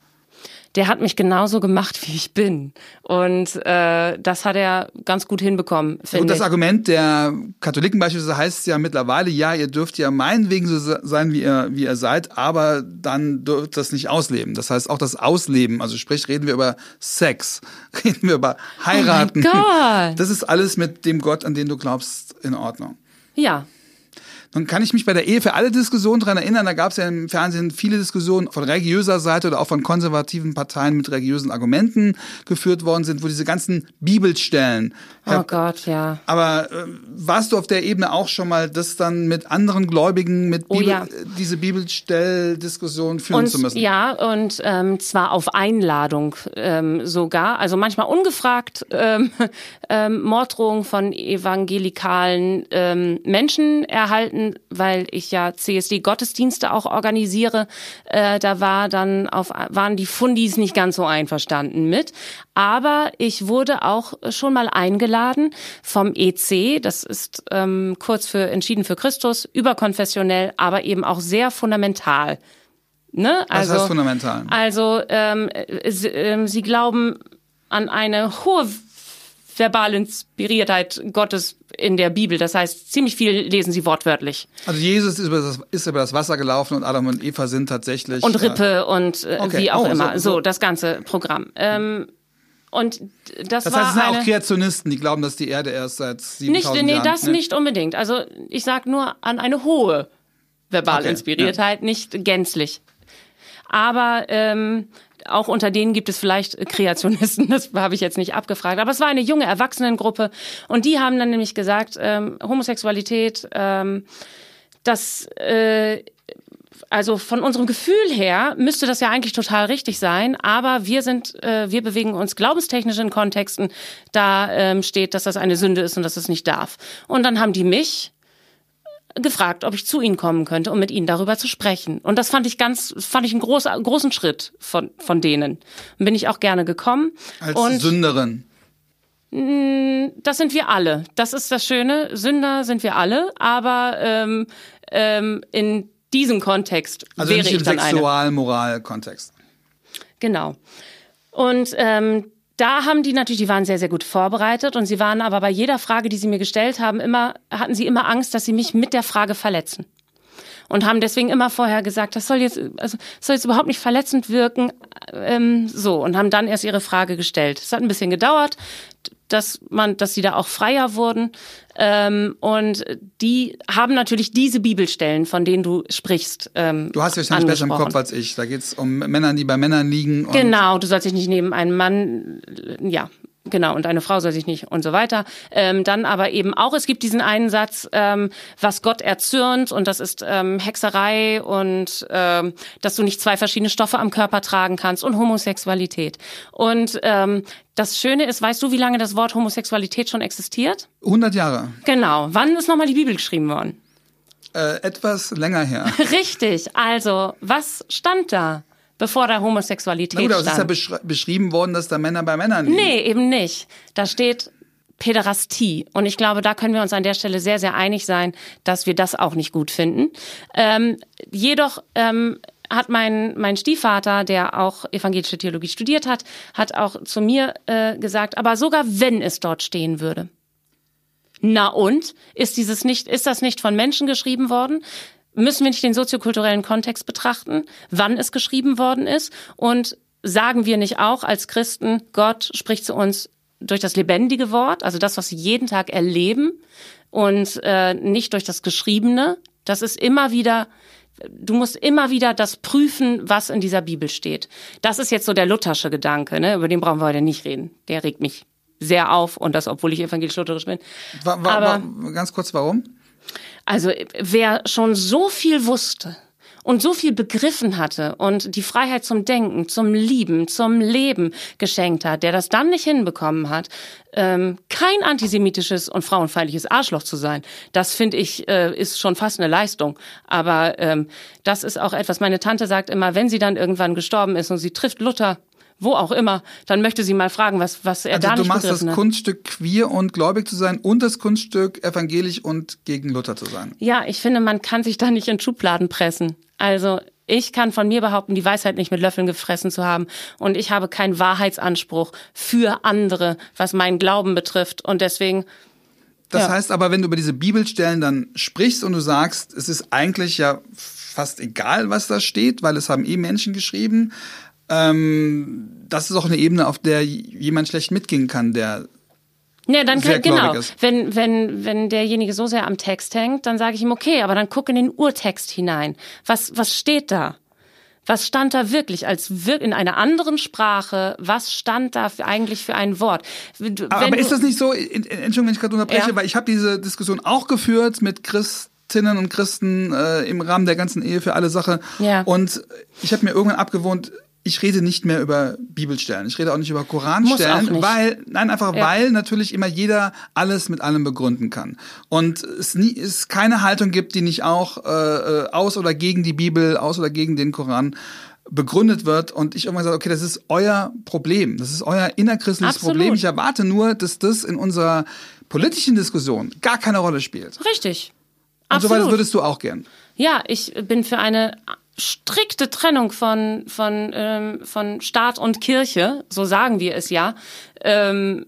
Der hat mich genauso gemacht, wie ich bin. Und äh, das hat er ganz gut hinbekommen, Und finde das ich. Argument der Katholiken beispielsweise heißt ja mittlerweile, ja, ihr dürft ja meinetwegen so se- sein, wie ihr, wie ihr seid, aber dann dürft das nicht ausleben. Das heißt auch das Ausleben, also sprich, reden wir über Sex, reden wir über heiraten. Oh Gott. Das ist alles mit dem Gott, an den du glaubst, in Ordnung. Ja, Nun kann ich mich bei der Ehe für alle Diskussionen dran erinnern. Da gab es ja im Fernsehen viele Diskussionen von religiöser Seite oder auch von konservativen Parteien mit religiösen Argumenten geführt worden sind, wo diese ganzen Bibelstellen. oh Gott, ja. Aber äh, warst du auf der Ebene auch schon mal, das dann mit anderen Gläubigen, mit Oh Bibel, ja. äh, diese Bibelstelldiskussion führen Und zu müssen? ja, und ähm, zwar auf Einladung ähm, sogar, also manchmal ungefragt ähm, ähm, Morddrohungen von evangelikalen ähm, Menschen erhalten, weil ich ja CSD-Gottesdienste auch organisiere. Äh, da war dann auf, waren die Fundis nicht ganz so einverstanden mit. Aber ich wurde auch schon mal eingeladen vom EC, das ist ähm, kurz für entschieden für Christus, überkonfessionell, aber eben auch sehr fundamental. Ne? Was heißt fundamental? Also ähm, äh, sie, ähm, sie glauben an eine hohe verbale Inspiriertheit Gottes in der Bibel. Das heißt, ziemlich viel lesen sie wortwörtlich. Also Jesus ist über, das, ist über das Wasser gelaufen und Adam und Eva sind tatsächlich. Und äh, Rippe und äh, Okay. wie auch Oh, immer. So, so. das ganze Programm. Ähm, und das, Das war heißt, es sind eine, auch Kreationisten, die glauben, dass die Erde erst seit 7000 nicht, nee, Jahren... das ne? nicht unbedingt. Also ich sag nur an eine hohe verbale Okay, Inspiriertheit, nicht gänzlich. Aber ähm, auch unter denen gibt es vielleicht Kreationisten, das habe ich jetzt nicht abgefragt. Aber es war eine junge Erwachsenengruppe und die haben dann nämlich gesagt, ähm, Homosexualität, ähm, das äh, also von unserem Gefühl her müsste das ja eigentlich total richtig sein, aber wir sind, äh, wir bewegen uns glaubenstechnisch in Kontexten, da ähm, steht, dass das eine Sünde ist und dass es nicht darf. Und dann haben die mich gefragt, ob ich zu ihnen kommen könnte, um mit ihnen darüber zu sprechen. Und das fand ich ganz, fand ich einen groß, großen Schritt von, von denen. Und bin ich auch gerne gekommen. Als und Sünderin. das sind wir alle. Das ist das Schöne. Sünder sind wir alle, aber ähm, ähm, in diesem Kontext Also wäre nicht ich im dann. Sexual-Moral-Kontext. Genau. Und ähm, da haben die natürlich, die waren sehr, sehr gut vorbereitet und sie waren aber bei jeder Frage, die sie mir gestellt haben, immer, hatten sie immer Angst, dass sie mich mit der Frage verletzen. und haben deswegen immer vorher gesagt, das soll jetzt, also soll jetzt überhaupt nicht verletzend wirken, ähm, so und haben dann erst ihre Frage gestellt. Es hat ein bisschen gedauert, dass man, dass sie da auch freier wurden. Ähm, und die haben natürlich diese Bibelstellen, von denen du sprichst. Ähm, du hast ja wahrscheinlich besser im Kopf als ich. Da geht's um Männer, die bei Männern liegen. genau, du sollst dich nicht neben einem Mann, ja, Genau, und eine Frau soll sich nicht und so weiter. Ähm, dann aber eben auch, es gibt diesen einen Satz, ähm, was Gott erzürnt und das ist ähm, Hexerei und ähm, dass du nicht zwei verschiedene Stoffe am Körper tragen kannst und Homosexualität. Und ähm, das Schöne ist, weißt du, wie lange das Wort Homosexualität schon existiert? 100 Jahre. Genau. Wann ist nochmal die Bibel geschrieben worden? Äh, etwas länger her. Richtig. Also, was stand da? Bevor da Homosexualität Na gut, aber stand. Es ist ja beschrieben worden, dass da Männer bei Männern liegen. Nee, eben nicht. Da steht Päderastie. Und ich glaube, da können wir uns an der Stelle sehr, sehr einig sein, dass wir das auch nicht gut finden. Ähm, jedoch ähm, hat mein, mein Stiefvater, der auch evangelische Theologie studiert hat, hat auch zu mir äh, gesagt, aber sogar wenn es dort stehen würde. Na und? Ist dieses nicht, ist das nicht von Menschen geschrieben worden? Müssen wir nicht den soziokulturellen Kontext betrachten, wann es geschrieben worden ist und sagen wir nicht auch als Christen, Gott spricht zu uns durch das lebendige Wort, also das, was sie jeden Tag erleben und äh, nicht durch das Geschriebene. Das ist immer wieder, du musst immer wieder das prüfen, was in dieser Bibel steht. Das ist jetzt so der luthersche Gedanke, ne? über den brauchen wir heute nicht reden. Der regt mich sehr auf und das, obwohl ich evangelisch-lutherisch bin. War, war, Aber, war, ganz kurz, warum? Also wer schon so viel wusste und so viel begriffen hatte und die Freiheit zum Denken, zum Lieben, zum Leben geschenkt hat, der das dann nicht hinbekommen hat, ähm, kein antisemitisches und frauenfeindliches Arschloch zu sein, das finde ich äh, ist schon fast eine Leistung. Aber ähm, das ist auch etwas. Meine Tante sagt immer, wenn sie dann irgendwann gestorben ist und sie trifft Luther wo auch immer, dann möchte sie mal fragen, was, was er also da nicht begriffen hat. Du machst das Kunststück queer und gläubig zu sein und das Kunststück evangelisch und gegen Luther zu sein. Ja, ich finde, man kann sich da nicht in Schubladen pressen. Also ich kann von mir behaupten, die Weisheit nicht mit Löffeln gefressen zu haben. Und ich habe keinen Wahrheitsanspruch für andere, was meinen Glauben betrifft. Und deswegen. Das ja. heißt aber, wenn du über diese Bibelstellen dann sprichst und du sagst, es ist eigentlich ja fast egal, was da steht, weil es haben eh Menschen geschrieben. Ähm, das ist auch eine Ebene, auf der jemand schlecht mitgehen kann, der ja, dann kann, genau. Wenn, wenn, wenn derjenige so sehr am Text hängt, dann sage ich ihm, okay, aber dann guck in den Urtext hinein. Was, was steht da? Was stand da wirklich als wir in einer anderen Sprache? Was stand da für, eigentlich für ein Wort? Wenn aber ist das nicht so? Entschuldigung, wenn ich gerade unterbreche, ja. weil ich habe diese Diskussion auch geführt mit Christinnen und Christen äh, im Rahmen der ganzen Ehe für alle Sache. Ja. Und ich habe mir irgendwann abgewohnt, ich rede nicht mehr über Bibelstellen. Ich rede auch nicht über Koranstellen, weil, nein, einfach ja. weil natürlich immer jeder alles mit allem begründen kann. Und es nie, es keine Haltung gibt, die nicht auch äh, äh aus oder gegen die Bibel, aus oder gegen den Koran begründet wird und ich irgendwann sage, okay, das ist euer Problem, das ist euer innerchristliches Absolut. Problem. Ich erwarte nur, dass das in unserer politischen Diskussion gar keine Rolle spielt. Richtig. Und so weiter würdest du auch gern. Ja, ich bin für eine strikte Trennung von, von, ähm, von Staat und Kirche, so sagen wir es ja, ähm,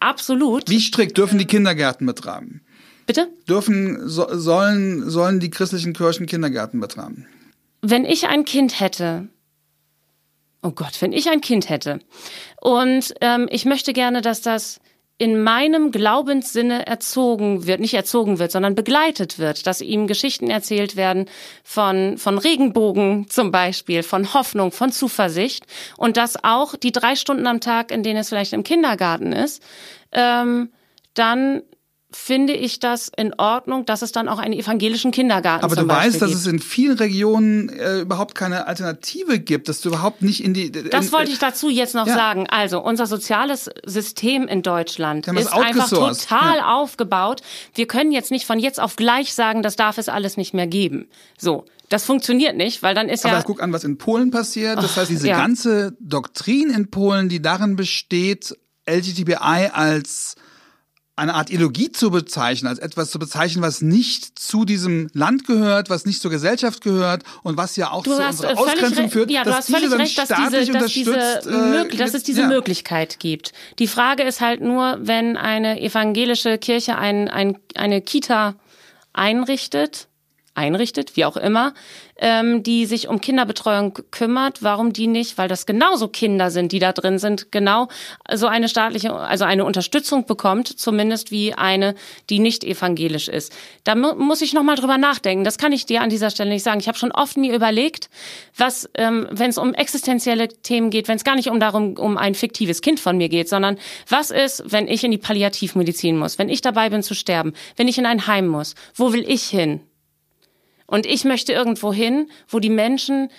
absolut. Wie strikt dürfen die Kindergärten betreiben? Bitte? Dürfen, so, sollen, sollen die christlichen Kirchen Kindergärten betreiben? Wenn ich ein Kind hätte, oh Gott, wenn ich ein Kind hätte und ähm, ich möchte gerne, dass das in meinem Glaubenssinne erzogen wird, nicht erzogen wird, sondern begleitet wird, dass ihm Geschichten erzählt werden von, von Regenbogen zum Beispiel, von Hoffnung, von Zuversicht und dass auch die drei Stunden am Tag, in denen es vielleicht im Kindergarten ist, ähm, dann finde ich das in Ordnung, dass es dann auch einen evangelischen Kindergarten Aber du Beispiel weißt, dass es in vielen Regionen äh, überhaupt keine Alternative gibt, dass du überhaupt nicht in die. In, das wollte ich dazu jetzt noch ja. sagen. Also unser soziales System in Deutschland ist einfach total ja. aufgebaut. Wir können jetzt nicht von jetzt auf gleich sagen, das darf es alles nicht mehr geben. So. Das funktioniert nicht, weil dann ist Aber ja. Aber guck an, was in Polen passiert. Das heißt, diese ja. ganze Doktrin in Polen, die darin besteht, LGTBI als eine Art Ideologie zu bezeichnen, als etwas zu bezeichnen, was nicht zu diesem Land gehört, was nicht zur Gesellschaft gehört und was ja auch du zu unserer Ausgrenzung führt. Ja, du hast völlig recht, dass, diese, dass, diese, äh, dass es diese ja. Möglichkeit gibt. Die Frage ist halt nur, wenn eine evangelische Kirche ein, ein, eine Kita einrichtet, einrichtet, wie auch immer, ähm, die sich um Kinderbetreuung kümmert. Warum die nicht? Weil das genauso Kinder sind, die da drin sind, genau so eine staatliche, also eine Unterstützung bekommt, zumindest wie eine, die nicht evangelisch ist. Da mu muss ich nochmal drüber nachdenken. Das kann ich dir an dieser Stelle nicht sagen. Ich habe schon oft mir überlegt, was, ähm, wenn es um existenzielle Themen geht, wenn es gar nicht um darum um ein fiktives Kind von mir geht, sondern was ist, wenn ich in die Palliativmedizin muss, wenn ich dabei bin zu sterben, wenn ich in ein Heim muss, wo will ich hin? Und ich möchte irgendwo hin, wo die Menschen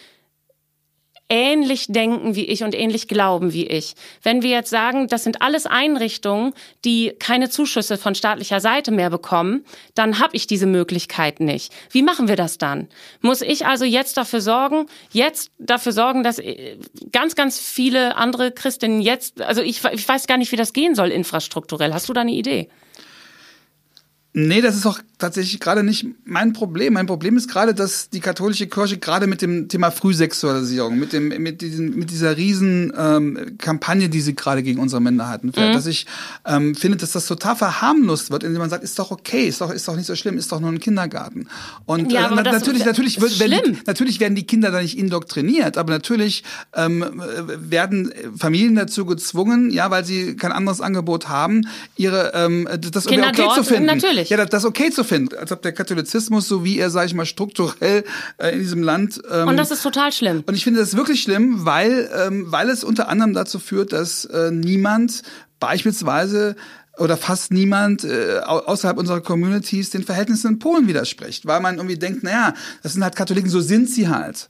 ähnlich denken wie ich und ähnlich glauben wie ich. Wenn wir jetzt sagen, das sind alles Einrichtungen, die keine Zuschüsse von staatlicher Seite mehr bekommen, dann habe ich diese Möglichkeit nicht. Wie machen wir das dann? Muss ich also jetzt dafür sorgen, jetzt dafür sorgen, dass äh, ganz, ganz viele andere Christinnen jetzt, also ich, ich weiß gar nicht, wie das gehen soll infrastrukturell. Hast du da eine Idee? Nee, das ist auch tatsächlich gerade nicht mein Problem. Mein Problem ist gerade, dass die katholische Kirche gerade mit dem Thema Frühsexualisierung, mit dem, mit diesen, mit dieser riesen ähm, Kampagne, die sie gerade gegen unsere Minderheiten fährt, mhm. dass ich ähm, finde, dass das total verharmlost wird, indem man sagt, ist doch okay, ist doch, ist doch nicht so schlimm, ist doch nur ein Kindergarten. Und ja, äh, natürlich, natürlich, wird, werden die, natürlich werden die Kinder da nicht indoktriniert, aber natürlich ähm, werden Familien dazu gezwungen, ja, weil sie kein anderes Angebot haben, ihre ähm, das Kinder okay zu finden. Natürlich. Ja, das, das okay zu finden, als ob der Katholizismus, so wie er, sage ich mal, strukturell äh, in diesem Land. Ähm, und das ist total schlimm. Und ich finde das wirklich schlimm, weil, ähm, weil es unter anderem dazu führt, dass äh, niemand beispielsweise oder fast niemand äh, außerhalb unserer Communities den Verhältnissen in Polen widerspricht, weil man irgendwie denkt, naja, das sind halt Katholiken, so sind sie halt.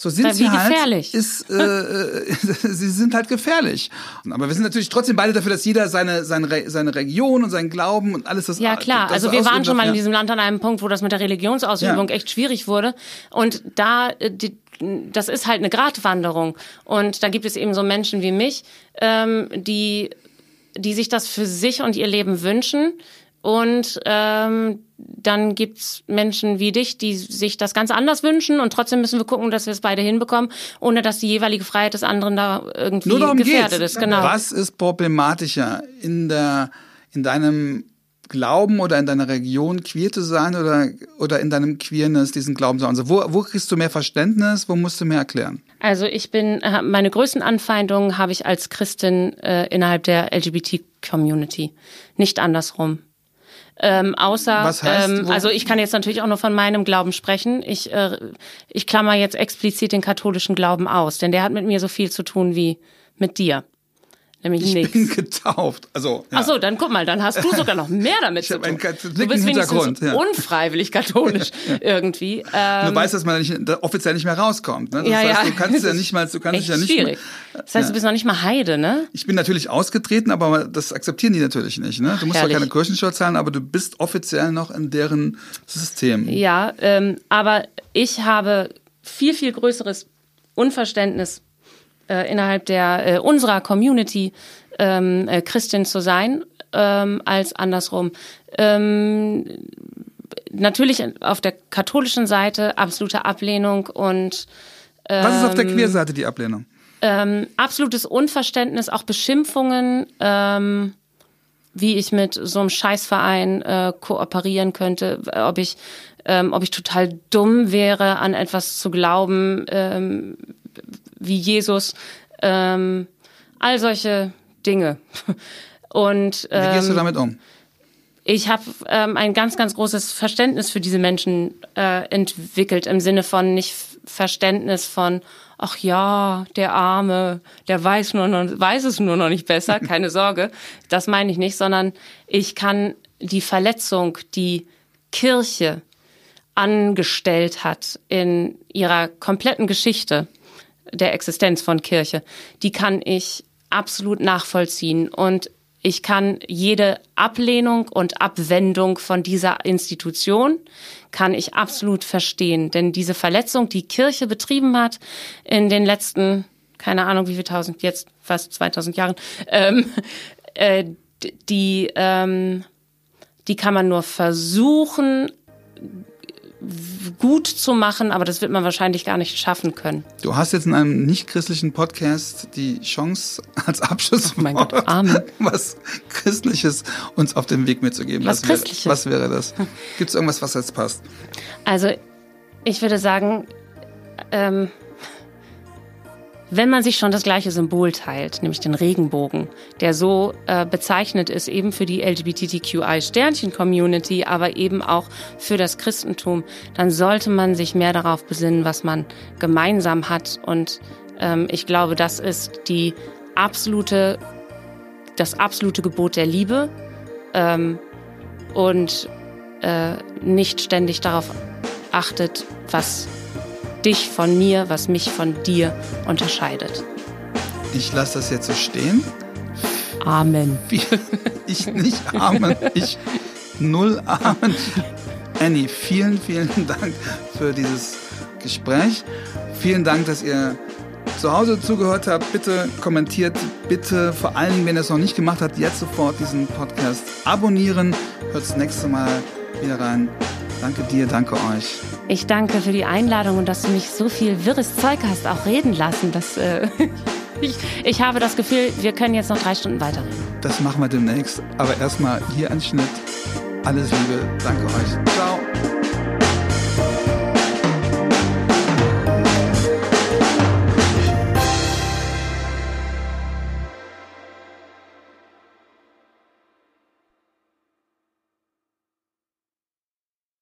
So sind sie halt. Gefährlich. Ist, äh, äh sie sind halt gefährlich. Aber wir sind natürlich trotzdem beide dafür, dass jeder seine seine seine Region und seinen Glauben und alles das. Ja klar. Das also wir waren schon mal in diesem Land an einem Punkt, wo das mit der Religionsausübung ja. echt schwierig wurde. Und da äh, die, das ist halt eine Gratwanderung. Und da gibt es eben so Menschen wie mich, ähm, die die sich das für sich und ihr Leben wünschen und ähm, dann gibt's Menschen wie dich, die sich das ganz anders wünschen und trotzdem müssen wir gucken, dass wir es beide hinbekommen, ohne dass die jeweilige Freiheit des anderen da irgendwie Nur darum gefährdet geht's. ist. Genau. Was ist problematischer in der in deinem Glauben oder in deiner Region queer zu sein oder, oder in deinem Queerness diesen Glauben zu haben? Also wo, wo kriegst du mehr Verständnis? Wo musst du mehr erklären? Also ich bin, äh, meine größten Anfeindungen habe ich als Christin äh, innerhalb der LGBT-Community. Nicht andersrum. Ähm, außer, Was heißt, ähm, also ich kann jetzt natürlich auch nur von meinem Glauben sprechen. Ich, äh, ich klammer jetzt explizit den katholischen Glauben aus, denn der hat mit mir so viel zu tun wie mit dir. Nämlich ich nichts. bin getauft. Also, ja. Ach so, dann guck mal, dann hast du sogar noch mehr damit zu tun. Du bist Hintergrund, ja. unfreiwillig katholisch irgendwie. Ähm, du weißt, dass man nicht, offiziell nicht mehr rauskommt. Ne? Das ja, heißt, ja. du kannst ja nicht mal, du kannst dich ja nicht schwierig. Mehr, das heißt, ja. du bist noch nicht mal Heide, ne? Ich bin natürlich ausgetreten, aber das akzeptieren die natürlich nicht. Ne? Du musst Herrlich. zwar keine Kirchensteuer zahlen, aber du bist offiziell noch in deren System. Ja, ähm, aber ich habe viel, viel größeres Unverständnis äh, innerhalb der äh, unserer Community ähm, äh, Christin zu sein ähm, als andersrum. Ähm, natürlich auf der katholischen Seite absolute Ablehnung und ähm, Was ist auf der ähm, Queerseite die Ablehnung? Ähm, absolutes Unverständnis, auch Beschimpfungen, ähm, wie ich mit so einem Scheißverein äh, kooperieren könnte, ob ich, ähm, ob ich total dumm wäre, an etwas zu glauben, ähm, wie Jesus. Ähm, all solche Dinge. Und, ähm, Wie gehst du ähm, damit um? Ich habe ähm, ein ganz, ganz großes Verständnis für diese Menschen äh, entwickelt, im Sinne von nicht Verständnis von, ach ja, der Arme, der weiß, nur noch, weiß es nur noch nicht besser, keine Sorge. Das meine ich nicht, sondern ich kann die Verletzung, die Kirche angestellt hat in ihrer kompletten Geschichte der Existenz von Kirche, die kann ich absolut nachvollziehen und ich kann jede Ablehnung und Abwendung von dieser Institution kann ich absolut verstehen, denn diese Verletzung, die Kirche betrieben hat in den letzten, keine Ahnung wie viel tausend, jetzt fast 2000 Jahren, ähm, äh, die, ähm, die kann man nur versuchen gut zu machen, aber das wird man wahrscheinlich gar nicht schaffen können. Du hast jetzt in einem nicht-christlichen Podcast die Chance, als Abschluss oh mein Gott, Amen. was Christliches uns auf den Weg mitzugeben. Was, was Christliches? Wäre, was wäre das? Gibt es irgendwas, was jetzt passt? Also, ich würde sagen, ähm, wenn man sich schon das gleiche Symbol teilt, nämlich den Regenbogen, der so äh, bezeichnet ist eben für die LGBTQI-Sternchen-Community, aber eben auch für das Christentum, dann sollte man sich mehr darauf besinnen, was man gemeinsam hat. Und ähm, ich glaube, das ist die absolute, das absolute Gebot der Liebe ähm, und äh, nicht ständig darauf achtet, was dich von mir, was mich von dir unterscheidet. Ich lasse das jetzt so stehen. Amen. Ich nicht Amen, ich null Amen. Annie, vielen, vielen Dank für dieses Gespräch. Vielen Dank, dass ihr zu Hause zugehört habt. Bitte kommentiert, bitte vor allem, wenn ihr es noch nicht gemacht habt, jetzt sofort diesen Podcast abonnieren. Hört das nächste Mal wieder rein. Danke dir, danke euch. Ich danke für die Einladung und dass du mich so viel wirres Zeug hast auch reden lassen. Das, äh, ich, ich habe das Gefühl, wir können jetzt noch drei Stunden weiterreden. Das machen wir demnächst. Aber erstmal hier ein Schnitt. Alles Liebe, danke euch. Ciao.